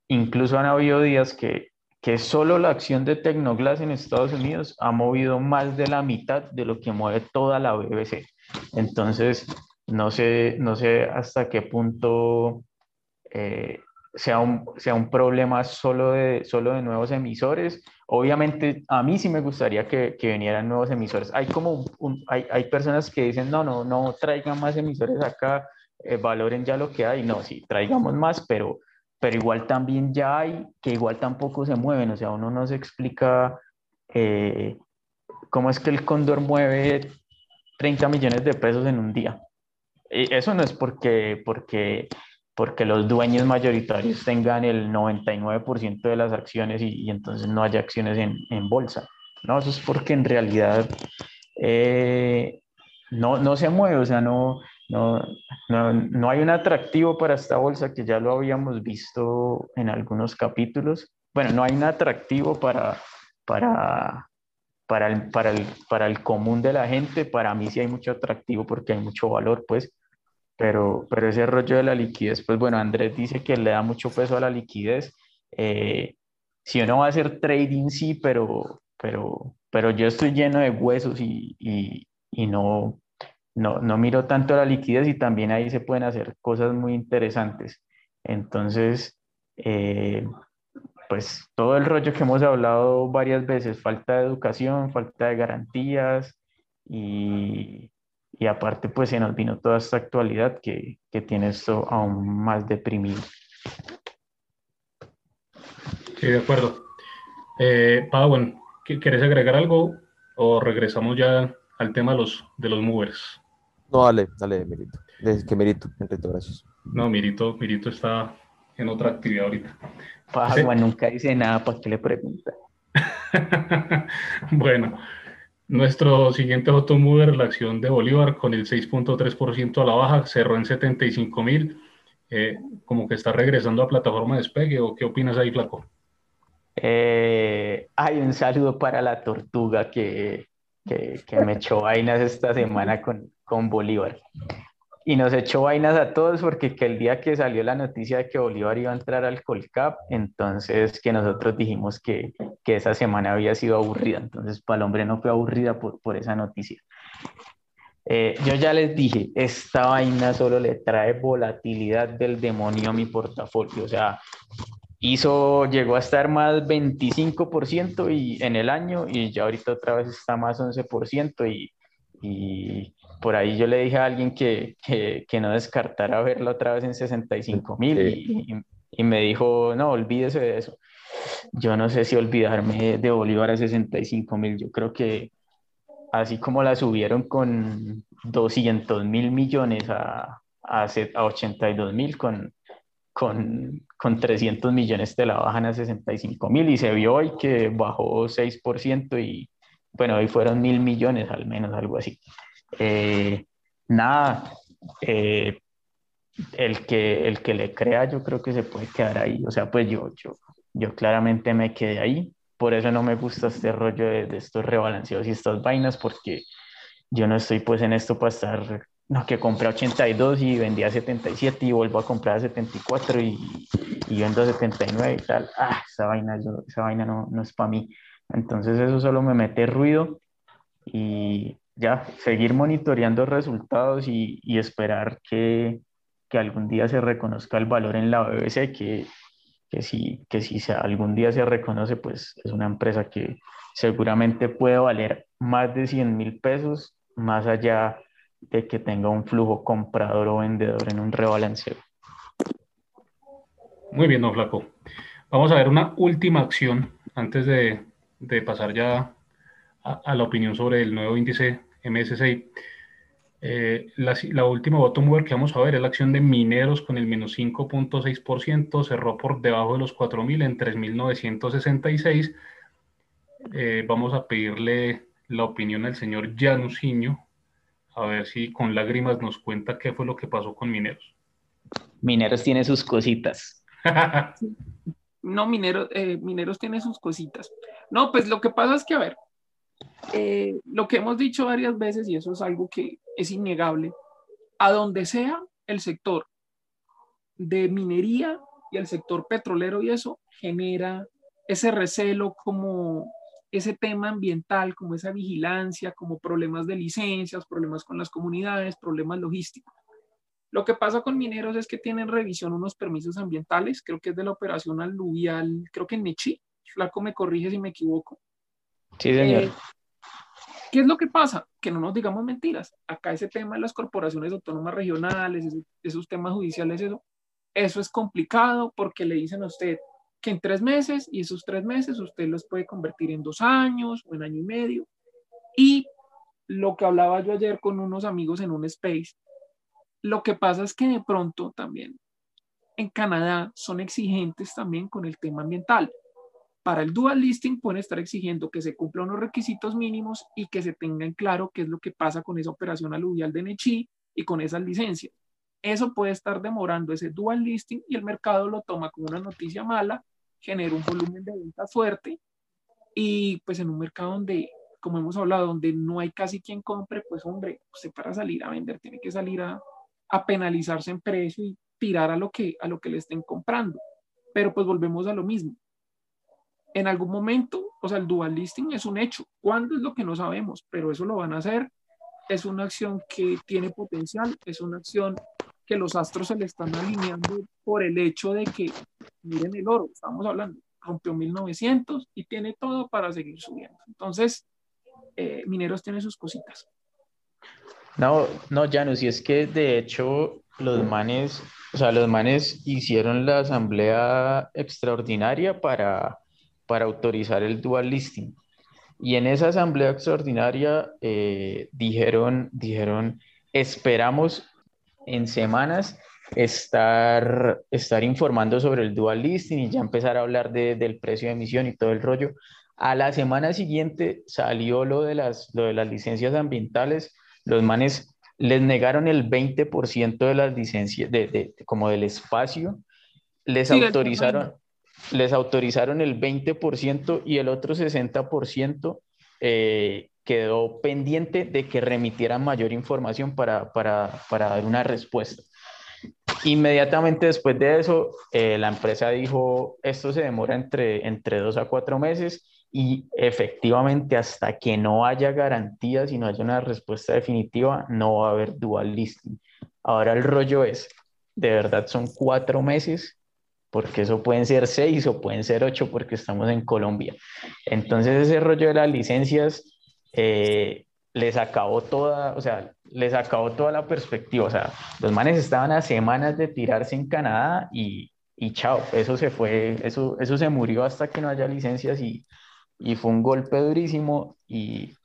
Incluso han habido días que, que solo la acción de Tecnoglass en Estados Unidos ha movido más de la mitad de lo que mueve toda la BBC. Entonces, no sé, no sé hasta qué punto eh, sea, un, sea un problema solo de, solo de nuevos emisores. Obviamente, a mí sí me gustaría que, que vinieran nuevos emisores. Hay como un, hay, hay, personas que dicen, no, no, no traigan más emisores acá, eh, valoren ya lo que hay. No, sí, traigamos más, pero pero igual también ya hay que igual tampoco se mueven, o sea, uno no se explica eh, cómo es que el cóndor mueve 30 millones de pesos en un día. Y eso no es porque, porque, porque los dueños mayoritarios tengan el 99% de las acciones y, entonces no haya acciones en, en, bolsa. No, eso es porque en realidad eh, no, no se mueve, o sea, no, no, no, no, hay un atractivo para esta bolsa que ya lo habíamos visto en algunos capítulos. Bueno, no hay un atractivo para, para, para, el, para, el, para el común de la gente. Para mí sí hay mucho atractivo porque hay mucho valor, pues. Pero, pero ese rollo de la liquidez, pues bueno, Andrés dice que le da mucho peso a la liquidez. Eh, si uno va a hacer trading, sí, pero, pero, pero yo estoy lleno de huesos y, y, y no, no, no miro tanto la liquidez y también ahí se pueden hacer cosas muy interesantes. Entonces, eh, pues todo el rollo que hemos hablado varias veces, falta de educación, falta de garantías y, y aparte pues se nos vino toda esta actualidad que, que tiene esto aún más deprimido. Sí, de acuerdo. Eh, Pau, ¿quieres agregar algo o regresamos ya al tema de los, de los movers? No, dale, dale, Mirito. Es que Mirito, Enrique, gracias. No, Mirito, Mirito está en otra actividad ahorita. Pagua sí. nunca dice nada, ¿para qué le pregunta? bueno, nuestro siguiente mover, la acción de Bolívar, con el 6.3% a la baja, cerró en 75 mil. Eh, como que está regresando a plataforma de despegue, ¿o qué opinas ahí, Flaco? Eh, hay un saludo para la tortuga que, que, que me echó vainas esta semana con, con Bolívar. y nos echó vainas a todos porque que el día que salió la noticia de que Bolívar iba a entrar al Colcap, entonces que nosotros dijimos que, que esa semana había sido aburrida, entonces para el hombre no fue aburrida por, por esa noticia. Eh, yo ya les dije, esta vaina solo le trae volatilidad del demonio a mi portafolio, o sea, hizo, llegó a estar más 25% y, en el año y ya ahorita otra vez está más 11% y, y por ahí yo le dije a alguien que, que, que no descartara verla otra vez en 65 mil y, y, me dijo, no, olvídese de eso. Yo no sé si olvidarme de Bolívar a 65 mil, yo creo que así como la subieron con 200 mil millones a, a, a 82 mil, con, con, con 300 millones te la bajan a 65 mil y se vio hoy que bajó 6% y bueno, hoy fueron mil millones al menos, algo así. Eh, nada, eh, el, que, el que le crea yo creo que se puede quedar ahí. O sea, pues yo, yo, yo claramente me quedé ahí. Por eso no me gusta este rollo de, estos rebalanceos y estas vainas, porque yo no estoy pues en esto para estar, no, que compré 82 y vendí a 77 y vuelvo a comprar a 74 y, y vendo a 79 y tal. Ah, esa vaina, esa vaina no, no es para mí. Entonces eso solo me mete ruido y ya, seguir monitoreando resultados y, esperar que, que, algún día se reconozca el valor en la BBC, que, que si, que si se, algún día se reconoce, pues es una empresa que seguramente puede valer más de 100 mil pesos, más allá de que tenga un flujo comprador o vendedor en un rebalanceo. Muy bien, don Flaco. Vamos a ver una última acción antes de, de pasar ya a, la opinión sobre el nuevo índice MSCI. Eh, la, la, última bottom mover que vamos a ver es la acción de mineros con el menos 5.6%, cerró por debajo de los 4.000 en 3.966. Eh, vamos a pedirle la opinión al señor Janusinho, a ver si con lágrimas nos cuenta qué fue lo que pasó con mineros. Mineros tiene sus cositas. no, mineros, eh, mineros tiene sus cositas. No, pues lo que pasa es que, a ver, eh, lo que hemos dicho varias veces, y eso es algo que es innegable, a donde sea el sector de minería y el sector petrolero y eso genera ese recelo como ese tema ambiental, como esa vigilancia, como problemas de licencias, problemas con las comunidades, problemas logísticos. Lo que pasa con mineros es que tienen revisión unos permisos ambientales, creo que es de la operación aluvial, creo que en Nechi, Flaco me corrige si me equivoco. Sí, señor. Eh, ¿Qué es lo que pasa? Que no nos digamos mentiras. Acá ese tema de las corporaciones autónomas regionales, esos, temas judiciales, eso, eso es complicado porque le dicen a usted que en tres meses y esos tres meses usted los puede convertir en dos años o en año y medio. Y lo que hablaba yo ayer con unos amigos en un space, lo que pasa es que de pronto también en Canadá son exigentes también con el tema ambiental. Para el dual listing pueden estar exigiendo que se cumplan unos requisitos mínimos y que se tenga en claro qué es lo que pasa con esa operación aluvial de Nechi y con esas licencias. Eso puede estar demorando ese dual listing y el mercado lo toma como una noticia mala, genera un volumen de venta fuerte y pues en un mercado donde, como hemos hablado, donde no hay casi quien compre, pues hombre, usted para salir a vender tiene que salir a, a penalizarse en precio y tirar a lo que a lo que le estén comprando. Pero pues volvemos a lo mismo en algún momento, o sea, el dual listing es un hecho. ¿Cuándo es lo que no sabemos? Pero eso lo van a hacer. Es una acción que tiene potencial, es una acción que los astros se le están alineando por el hecho de que, miren el oro, estamos hablando, rompió 1900 y tiene todo para seguir subiendo. Entonces, eh, Mineros tiene sus cositas. No, no, no, si es que de hecho los manes, o sea, los manes hicieron la asamblea extraordinaria para para autorizar el dual listing. Y en esa asamblea extraordinaria eh, dijeron, dijeron, esperamos en semanas estar, estar informando sobre el dual listing y ya empezar a hablar de, del precio de emisión y todo el rollo. A la semana siguiente salió lo de las, lo de las licencias ambientales. Los manes les negaron el 20% de las licencias, de, de, como del espacio. Les sí, autorizaron les autorizaron el 20% y el otro 60% eh, quedó pendiente de que remitieran mayor información para, para, para dar una respuesta. Inmediatamente después de eso, eh, la empresa dijo, esto se demora entre, entre dos a cuatro meses y efectivamente hasta que no haya garantías y no haya una respuesta definitiva, no va a haber dual listing. Ahora el rollo es, de verdad son cuatro meses, porque eso pueden ser seis o pueden ser ocho porque estamos en Colombia. Entonces ese rollo de las licencias eh, les acabó toda, o sea, les acabó toda la perspectiva. O sea, los manes estaban a semanas de tirarse en Canadá y, y chao, eso se fue, eso, eso se murió hasta que no haya licencias y, y fue un golpe durísimo. Y,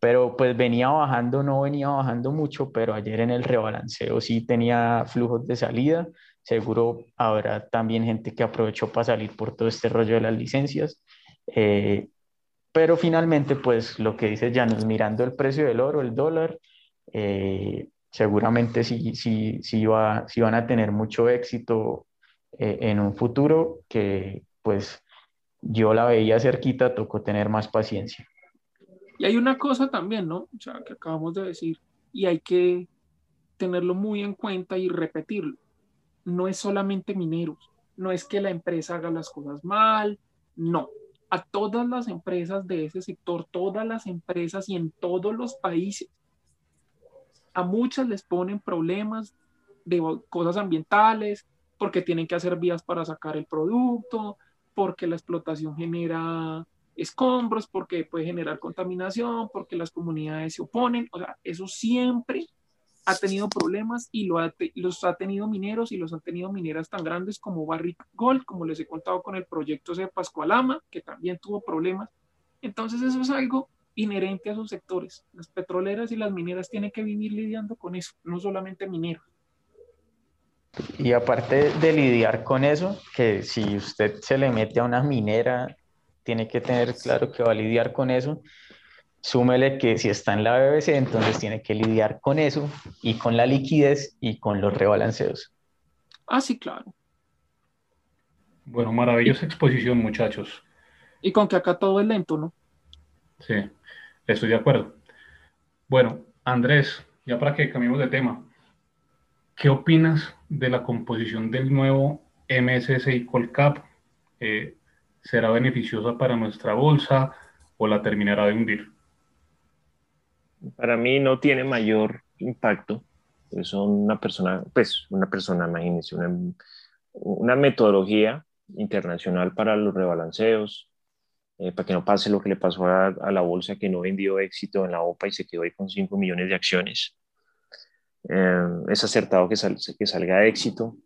pero pues venía bajando, no venía bajando mucho, pero ayer en el rebalanceo sí tenía flujos de salida. Seguro habrá también gente que aprovechó para salir por todo este rollo de las licencias. Eh, pero finalmente, pues lo que dice Janus, mirando el precio del oro, el dólar, eh, seguramente sí, sí, sí, va, sí van a tener mucho éxito eh, en un futuro que pues yo la veía cerquita, tocó tener más paciencia. Y hay una cosa también, ¿no? O sea, que acabamos de decir, y hay que tenerlo muy en cuenta y repetirlo. No es solamente mineros, no es que la empresa haga las cosas mal, no a todas las empresas de ese sector, todas las empresas y en todos los países. A muchas les ponen problemas de cosas ambientales, porque tienen que hacer vías para sacar el producto, porque la explotación genera escombros, porque puede generar contaminación, porque las comunidades se oponen. O sea, eso siempre ha tenido problemas y lo los ha tenido mineros y los han tenido mineras tan grandes como Barrick Gold, como les he contado con el proyecto de Pascualama, que también tuvo problemas. Entonces eso es algo inherente a sus sectores. Las petroleras y las mineras tienen que vivir lidiando con eso, no solamente mineros. Y aparte de lidiar con eso, que si usted se le mete a una minera, tiene que tener claro que va a lidiar con eso súmele que si está en la BBC, entonces tiene que lidiar con eso y con la liquidez y con los rebalanceos. Ah, sí, claro. Bueno, maravillosa exposición, muchachos. Y con que acá todo es lento, ¿no? Sí, estoy de acuerdo. Bueno, Andrés, ya para que cambiemos de tema, ¿qué opinas de la composición del nuevo MSCI Colcap? Eh, ¿Será beneficiosa para nuestra bolsa o la terminará de hundir? Para mí no tiene mayor impacto. Son una persona, pues una persona, imagínense, una, una metodología internacional para los rebalanceos, eh, para que no pase lo que le pasó a, la bolsa que no vendió éxito en la OPA y se quedó ahí con 5 millones de acciones. Eh, es acertado que, que salga éxito.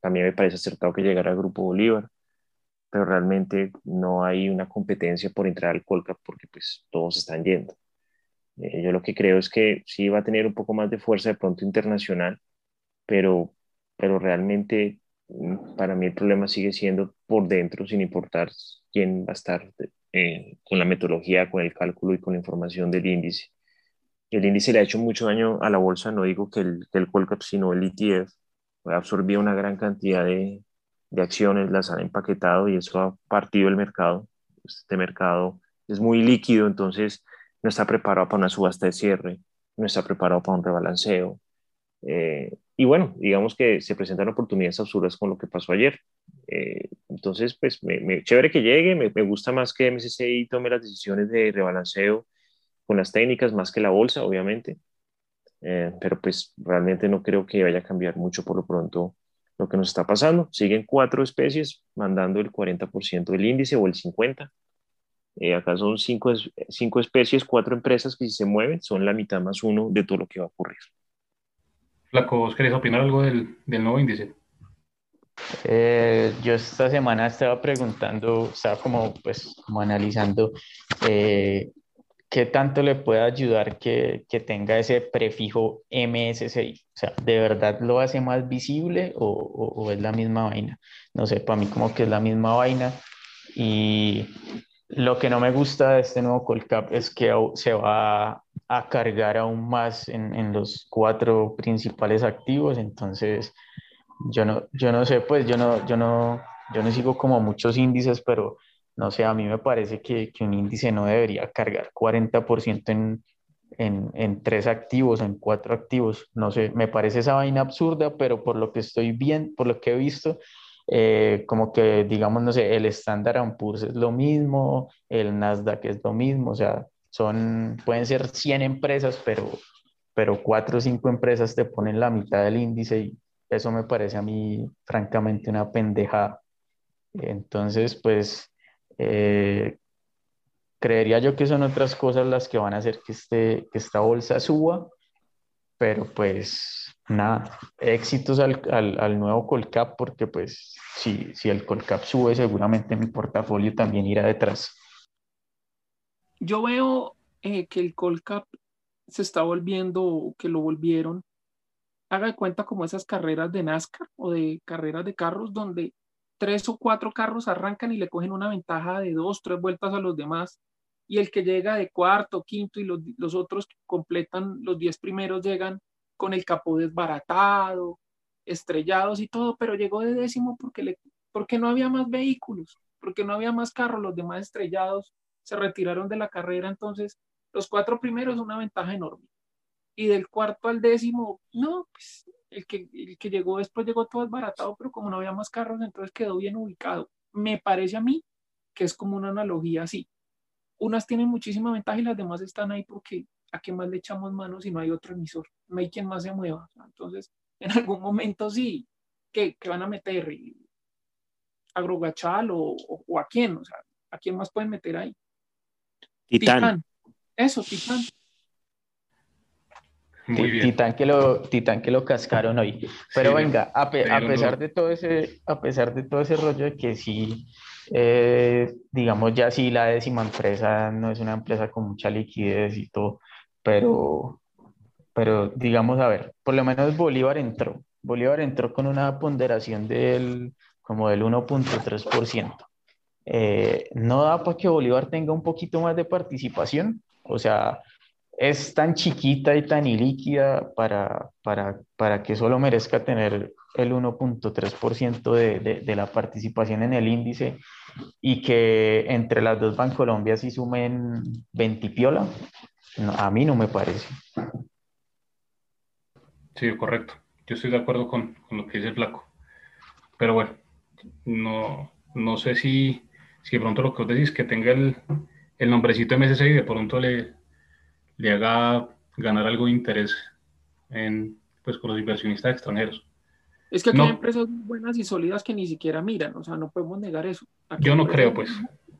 También me parece acertado que llegara al Grupo Bolívar, pero realmente no hay una competencia por entrar al Colca porque pues todos están yendo. Eh, yo lo que creo es que sí va a tener un poco más de fuerza de pronto internacional, pero, pero realmente mm, para mí el problema sigue siendo por dentro, sin importar quién va a estar eh, con la metodología, con el cálculo y con la información del índice. El índice le ha hecho mucho daño a la bolsa, no digo que el, que el Colcap, sino el ETF, ha absorbido una gran cantidad de, de acciones, las ha empaquetado y eso ha partido el mercado. Este mercado es muy líquido, entonces no está preparado para una subasta de cierre, no está preparado para un rebalanceo. Eh, y bueno, digamos que se presentan oportunidades absurdas con lo que pasó ayer. Eh, entonces, pues, me, chévere que llegue, me, gusta más que MSCI tome las decisiones de rebalanceo con las técnicas, más que la bolsa, obviamente. Eh, pero pues realmente no creo que vaya a cambiar mucho por lo pronto lo que nos está pasando. Siguen cuatro especies mandando el 40% del índice o el 50%. Eh, acá son cinco, cinco especies, cuatro empresas que si se mueven son la mitad más uno de todo lo que va a ocurrir. Flaco, ¿vos querés opinar algo del, del nuevo índice? Eh, yo esta semana estaba preguntando, estaba como, pues, como analizando eh, qué tanto le puede ayudar que, que, tenga ese prefijo MSCI. O sea, ¿de verdad lo hace más visible o, o, o es la misma vaina? No sé, para mí como que es la misma vaina. Y, lo que no me gusta de este nuevo Colcap es que se va a cargar aún más en, los cuatro principales activos, entonces yo no, yo no sé, pues yo no, yo no, yo no sigo como muchos índices, pero no sé, a mí me parece que, que un índice no debería cargar 40% en, en, en, tres activos, en cuatro activos. No sé, me parece esa vaina absurda, pero por lo que estoy bien, por lo que he visto, eh, como que digamos, no sé, el Standard Poor's es lo mismo, el Nasdaq es lo mismo, o sea, son, pueden ser 100 empresas, pero, pero cuatro o cinco empresas te ponen la mitad del índice y eso me parece a mí francamente una pendejada. Entonces, pues, eh, creería yo que son otras cosas las que van a hacer que, este, que esta bolsa suba, pero pues nada, éxitos al, al, al, nuevo Colcap, porque pues si, si el Colcap sube, seguramente mi portafolio también irá detrás. Yo veo eh, que el Colcap se está volviendo, que lo volvieron, haga de cuenta como esas carreras de NASCAR o de carreras de carros donde tres o cuatro carros arrancan y le cogen una ventaja de dos, tres vueltas a los demás y el que llega de cuarto, quinto y los, los otros completan los diez primeros llegan con el capó desbaratado, estrellados y todo, pero llegó de décimo porque, porque no había más vehículos, porque no había más carros, los demás estrellados se retiraron de la carrera, entonces los cuatro primeros una ventaja enorme. Y del cuarto al décimo, no, pues el que, el que llegó después llegó todo desbaratado, pero como no había más carros, entonces quedó bien ubicado. Me parece a mí que es como una analogía así. Unas tienen muchísima ventaja y las demás están ahí porque a qué más le echamos manos si no hay otro emisor, no hay quien más se mueva. Entonces, en algún momento sí, que, van a meter? ¿Agrogachal o, o, a quién? O sea, ¿a quién más pueden meter ahí? Titán. Eso, Titán. Muy bien. Titán que lo, Titán que lo cascaron hoy. Pero venga, a, pesar de todo ese, a pesar de todo ese rollo de que sí, eh, digamos ya sí la décima empresa no es una empresa con mucha liquidez y todo, pero, pero digamos, a ver, por lo menos Bolívar entró. Bolívar entró con una ponderación del como del 1.3%. Eh, no da para que Bolívar tenga un poquito más de participación, o sea, es tan chiquita y tan ilíquida para, para, para que solo merezca tener el 1.3% de, de, de, la participación en el índice y que entre las dos Bancolombia sí sumen 20 piola, a mí no me parece. Sí, correcto. Yo estoy de acuerdo con, con lo que dice el flaco. Pero bueno, no, no sé si, si de pronto lo que os decís que tenga el, el nombrecito MSC y de pronto le, le haga ganar algo de interés en, pues, con los inversionistas extranjeros. Es que aquí hay empresas buenas y sólidas que ni siquiera miran, o sea, no podemos negar eso. yo no creo, pues.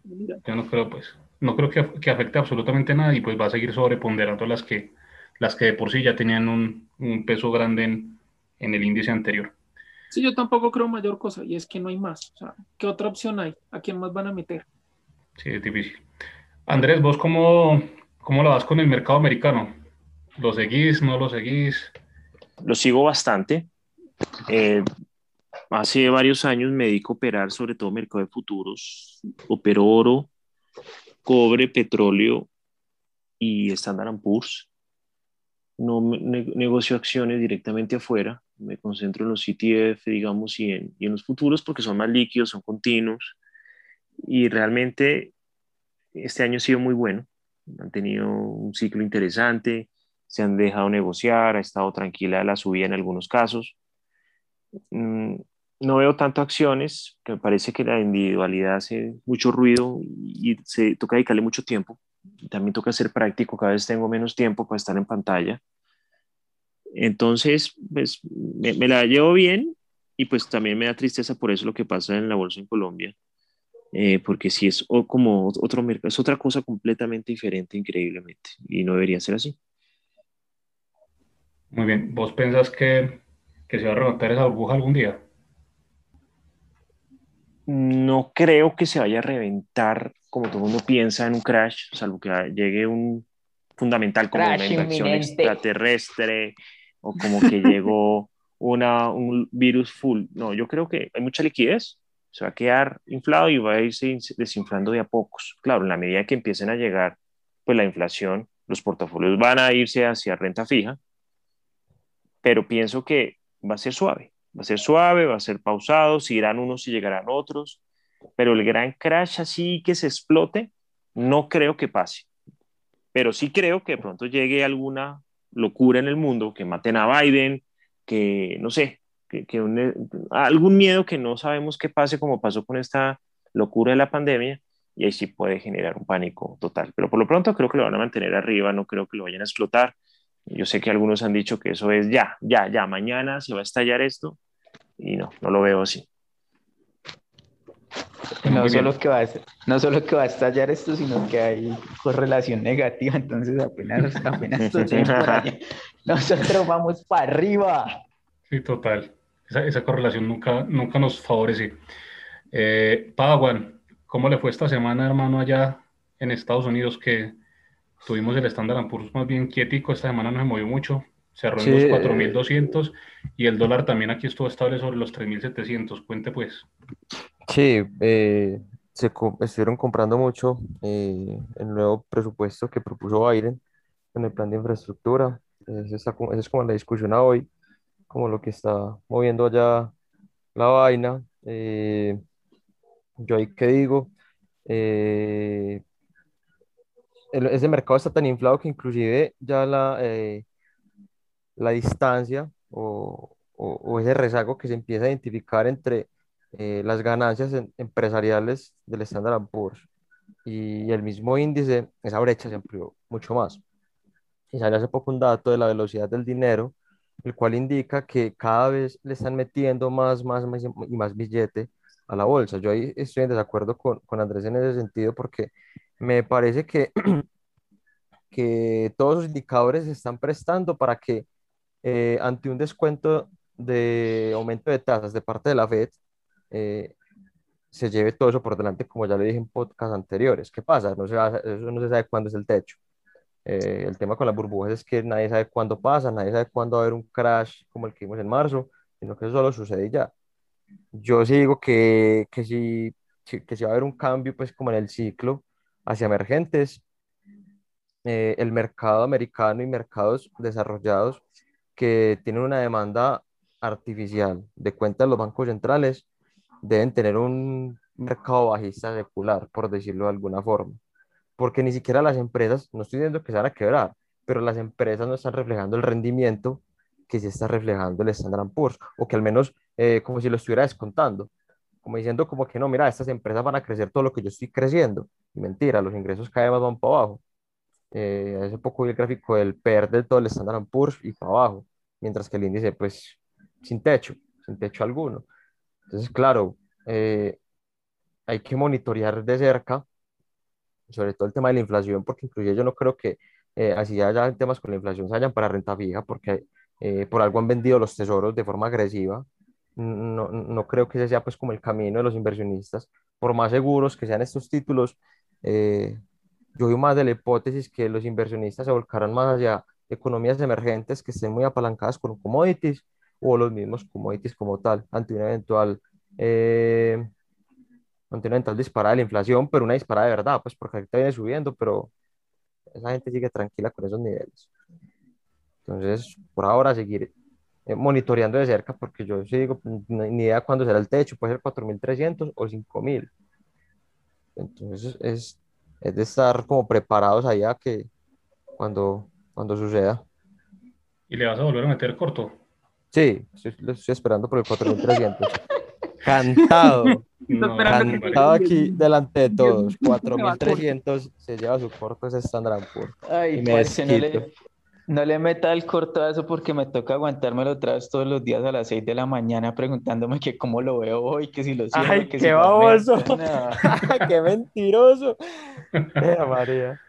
Yo no creo, pues. No creo que, que, afecte absolutamente nada y pues va a seguir sobreponderando las que, las que de por sí ya tenían un, un peso grande en, en, el índice anterior. Sí, yo tampoco creo mayor cosa y es que no hay más. O sea, ¿qué otra opción hay? ¿A quién más van a meter? Sí, es difícil. Andrés, ¿vos cómo, cómo lo vas con el mercado americano? ¿Lo seguís, no lo seguís? Lo sigo bastante. Eh, hace varios años me dedico a operar sobre todo mercado de futuros. Opero oro, cobre, petróleo y Standard Poor's. No negocio acciones directamente afuera. Me concentro en los ETF, digamos, y en, y en los futuros porque son más líquidos, son continuos. Y realmente este año ha sido muy bueno han tenido un ciclo interesante, se han dejado negociar, ha estado tranquila la subida en algunos casos. No veo tanto acciones, que me parece que la individualidad hace mucho ruido y se toca dedicarle mucho tiempo. También toca ser práctico, cada vez tengo menos tiempo para estar en pantalla. Entonces, pues me, me la llevo bien y pues también me da tristeza por eso lo que pasa en la bolsa en Colombia eh, porque si es como otro mercado, es otra cosa completamente diferente, increíblemente, y no debería ser así. Muy bien, ¿vos pensás que, que se va a reventar esa burbuja algún día? No creo que se vaya a reventar como todo el mundo piensa en un crash, salvo que llegue un fundamental como una infección extraterrestre o como que llegó una, un virus full. No, yo creo que hay mucha liquidez, se va a quedar inflado y va a irse desinflando de a pocos. Claro, en la medida que empiecen a llegar pues la inflación, los portafolios van a irse hacia renta fija, pero pienso que va a ser suave, va a ser suave, va a ser pausado, si irán unos y llegarán otros. pero el gran crash así que se explote, no creo que pase. Pero sí creo que de pronto llegue alguna locura en el mundo, que maten a Biden, que no sé, que, algún miedo que no sabemos qué pase como pasó con esta locura de la pandemia y ahí sí puede generar un pánico total. Pero por lo pronto creo que lo van a mantener arriba, no creo que lo vayan a explotar. Yo sé que algunos han dicho que eso es ya, ya, ya, mañana se va a estallar esto y no, no lo veo así. No solo, que va a, no solo que va a estallar esto, sino que hay correlación negativa, entonces apenas, apenas nosotros vamos para arriba. Sí, total. Esa, esa correlación nunca, nunca nos favorece. Eh, Padawan, ¿cómo le fue esta semana, hermano, allá en Estados Unidos que tuvimos el estándar Poor's más bien quietico, esta semana no se movió mucho, cerró en los 4.200 y el dólar también aquí estuvo estable sobre los 3.700, cuente pues. Sí, eh, se estuvieron comprando mucho eh, el nuevo presupuesto que propuso Biden con el plan de infraestructura, esa, es como la discusión a hoy, como lo que está moviendo allá la vaina. Eh, yo ahí qué digo, eh, ese mercado está tan inflado que inclusive ya la, eh, la distancia o, o, ese rezago que se empieza a identificar entre eh, las ganancias empresariales del Standard Poor's y el mismo índice, esa brecha se amplió mucho más. Y sale hace poco un dato de la velocidad del dinero, el cual indica que cada vez le están metiendo más, más, más y más billete a la bolsa. Yo ahí estoy en desacuerdo con, con Andrés en ese sentido porque me parece que, que todos los indicadores se están prestando para que eh, ante un descuento de aumento de tasas de parte de la Fed, eh, se lleve todo eso por delante, como ya le dije en podcast anteriores. ¿Qué pasa? No se, eso no se sabe cuándo es el techo. Eh, el tema con las burbujas es que nadie sabe cuándo pasa, nadie sabe cuándo va a haber un crash como el que vimos en marzo, sino que eso solo sucede ya. Yo sí digo que, que, si, que si va a haber un cambio, pues como en el ciclo, hacia emergentes, eh, el mercado americano y mercados desarrollados que tienen una demanda artificial de cuenta de los bancos centrales deben tener un mercado bajista secular, por decirlo de alguna forma. Porque ni siquiera las empresas, no estoy diciendo que se van a quebrar, pero las empresas no están reflejando el rendimiento que se está reflejando el Standard Poor's, o que al menos eh, como si lo estuviera descontando como diciendo como que no, mira, estas empresas van a crecer todo lo que yo estoy creciendo. Y mentira, los ingresos cada vez van para abajo. Eh, hace poco vi el gráfico del PER de todo el Standard Poor's y para abajo, mientras que el índice, pues, sin techo, sin techo alguno. Entonces, claro, eh, hay que monitorear de cerca, sobre todo el tema de la inflación, porque incluso yo no creo que eh, así haya temas con la inflación se hayan para renta fija, porque eh, por algo han vendido los tesoros de forma agresiva no, no, creo que ese sea pues como el camino de los inversionistas. Por más seguros que sean estos títulos, eh, yo veo más de la hipótesis que los inversionistas se volcarán más hacia economías emergentes que estén muy apalancadas con commodities o los mismos commodities como tal, ante una eventual, eh, ante una eventual disparada de la inflación, pero una disparada de verdad, pues porque ahorita viene subiendo, pero esa gente sigue tranquila con esos niveles. Entonces, por ahora, seguir eh, monitoreando de cerca, porque yo sí digo, ni idea cuándo será el techo, puede ser 4.300 o 5.000. Entonces es, es, de estar como preparados allá que cuando, cuando suceda. ¿Y le vas a volver a meter corto? Sí, estoy, estoy esperando por el 4.300. Cantado. cantado aquí delante de todos. 4.300 se lleva su corto ese Standard Poor's. Ay, y me no le meta el corto a eso porque me toca aguantármelo otra vez todos los días a las 6 de la mañana preguntándome que cómo lo veo hoy, que si lo siento, Ay, que qué baboso. qué mentiroso. Eh, María.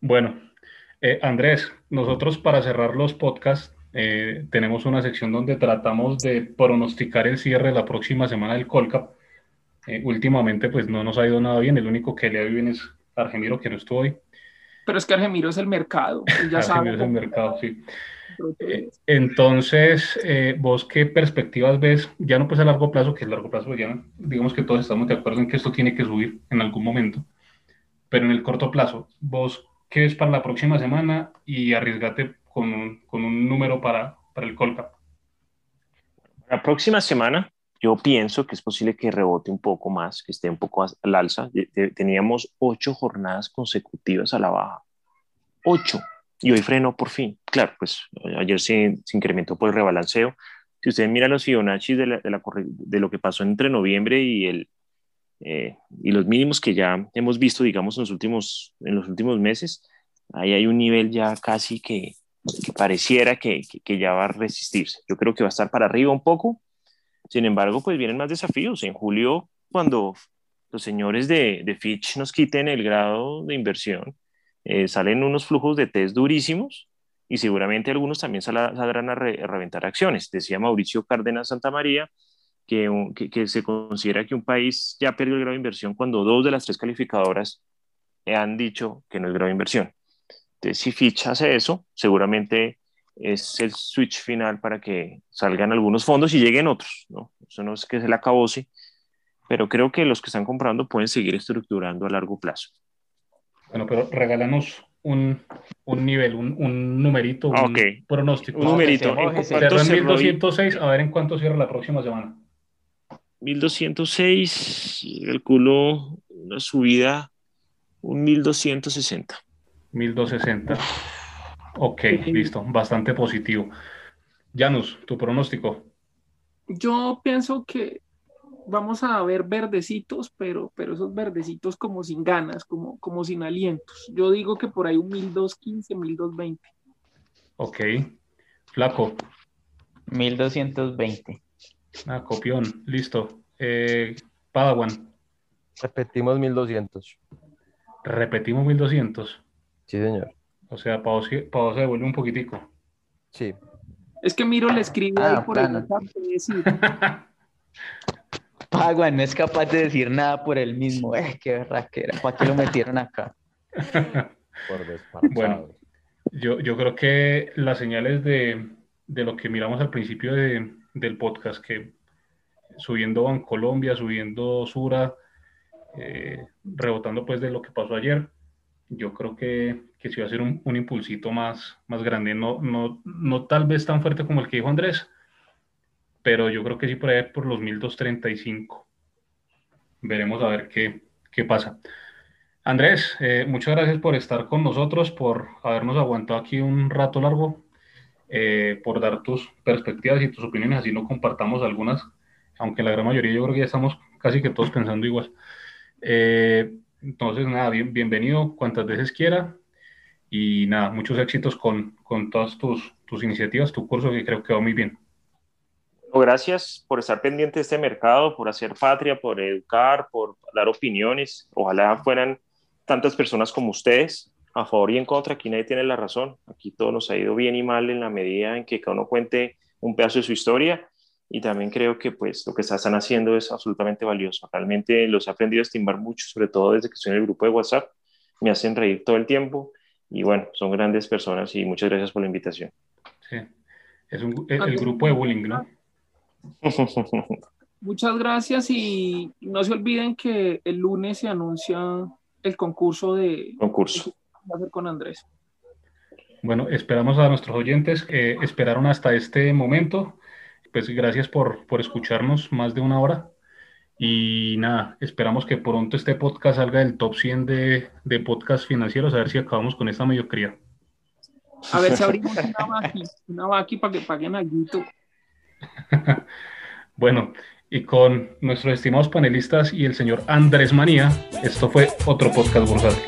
Bueno, eh, Andrés, nosotros para cerrar los podcasts eh, tenemos una sección donde tratamos de pronosticar el cierre de la próxima semana del Colcap. últimamente pues no nos ha ido nada bien, el único que le ha ido bien es Argemiro que no estuvo hoy pero es que Argemiro es el mercado, ya Argemiro es el mercado, sí. Eh, entonces, eh, ¿vos qué perspectivas ves? Ya no pues a largo plazo, que a largo plazo ya digamos que todos estamos de acuerdo en que esto tiene que subir en algún momento, pero en el corto plazo, ¿vos qué ves para la próxima semana y arriesgate con un, con un número para, para el Colcap? La próxima semana yo pienso que es posible que rebote un poco más, que esté un poco al alza. Teníamos ocho jornadas consecutivas a la baja. Ocho. Y hoy frenó por fin. Claro, pues ayer se, incrementó por el rebalanceo. Si ustedes miran los Fibonacci de, de, de lo que pasó entre noviembre y, el, eh, y los mínimos que ya hemos visto, digamos, en los últimos, en los últimos meses, ahí hay un nivel ya casi que, que pareciera que, que, ya va a resistirse. Yo creo que va a estar para arriba un poco. Sin embargo, pues vienen más desafíos. En julio, cuando los señores de, de Fitch nos quiten el grado de inversión, eh, salen unos flujos de test durísimos y seguramente algunos también saldrán a, reventar acciones. Decía Mauricio Cárdenas Santa María que, que, que, se considera que un país ya perdió el grado de inversión cuando dos de las tres calificadoras han dicho que no es grado de inversión. Entonces, si Fitch hace eso, seguramente es el switch final para que salgan algunos fondos y lleguen otros, ¿no? Eso no es que se le acabose, pero creo que los que están comprando pueden seguir estructurando a largo plazo. Bueno, pero regálanos un, un nivel, un, un numerito, un ah, okay. pronóstico. Un numerito. Cerró en 1206, a ver en cuánto cierra la próxima semana. 1206, el culo, una subida, un 1260. 1260. Ok, listo, bastante positivo. Janus, tu pronóstico. Yo pienso que vamos a ver verdecitos, pero, pero esos verdecitos como sin ganas, como, como sin alientos. Yo digo que por ahí un 1215, 1220. Ok. Flaco. 1220. Ah, copión, listo. Eh, Padawan. Repetimos 1200. Repetimos 1200. Sí, señor. O sea, Pau, se devuelve un poquitico. Sí. Es que Miro le escribe ahí ah, por el WhatsApp. Paguan no es capaz de decir nada por él mismo. Eh, qué raquera. ¿Para qué lo metieron acá? bueno, yo, yo creo que las señales de, de lo que miramos al principio de, del podcast, que subiendo Colombia, subiendo Sura, eh, rebotando pues de lo que pasó ayer, yo creo que, que sí va a ser un, un, impulsito más, más grande, no, no, no tal vez tan fuerte como el que dijo Andrés, pero yo creo que sí por ahí por los 1235. Veremos a ver qué, qué pasa. Andrés, eh, muchas gracias por estar con nosotros, por habernos aguantado aquí un rato largo, eh, por dar tus perspectivas y tus opiniones, así no compartamos algunas, aunque la gran mayoría yo creo que ya estamos casi que todos pensando igual. Eh, entonces, nada, bien, bienvenido cuantas veces quiera y nada, muchos éxitos con, con todas tus, tus iniciativas, tu curso que creo que va muy bien. Gracias por estar pendiente de este mercado, por hacer patria, por educar, por dar opiniones. Ojalá fueran tantas personas como ustedes, a favor y en contra. Aquí nadie tiene la razón. Aquí todo nos ha ido bien y mal en la medida en que cada uno cuente un pedazo de su historia. Y también creo que pues lo que están haciendo es absolutamente valioso. Realmente los he aprendido a estimar mucho, sobre todo desde que estoy en el grupo de WhatsApp. Me hacen reír todo el tiempo. Y bueno, son grandes personas y muchas gracias por la invitación. Sí, es un, el grupo de bullying, ¿no? Muchas gracias y no se olviden que el lunes se anuncia el concurso de concurso con Andrés. Bueno, esperamos a nuestros oyentes que esperaron hasta este momento. Pues gracias por, por escucharnos más de una hora. Y nada, esperamos que pronto este podcast salga del top 100 de, de podcast financieros, a ver si acabamos con esta mediocridad. A ver si abrimos una vaqui, una vaqui para que paguen algo. bueno, y con nuestros estimados panelistas y el señor Andrés Manía, esto fue otro podcast bursátil.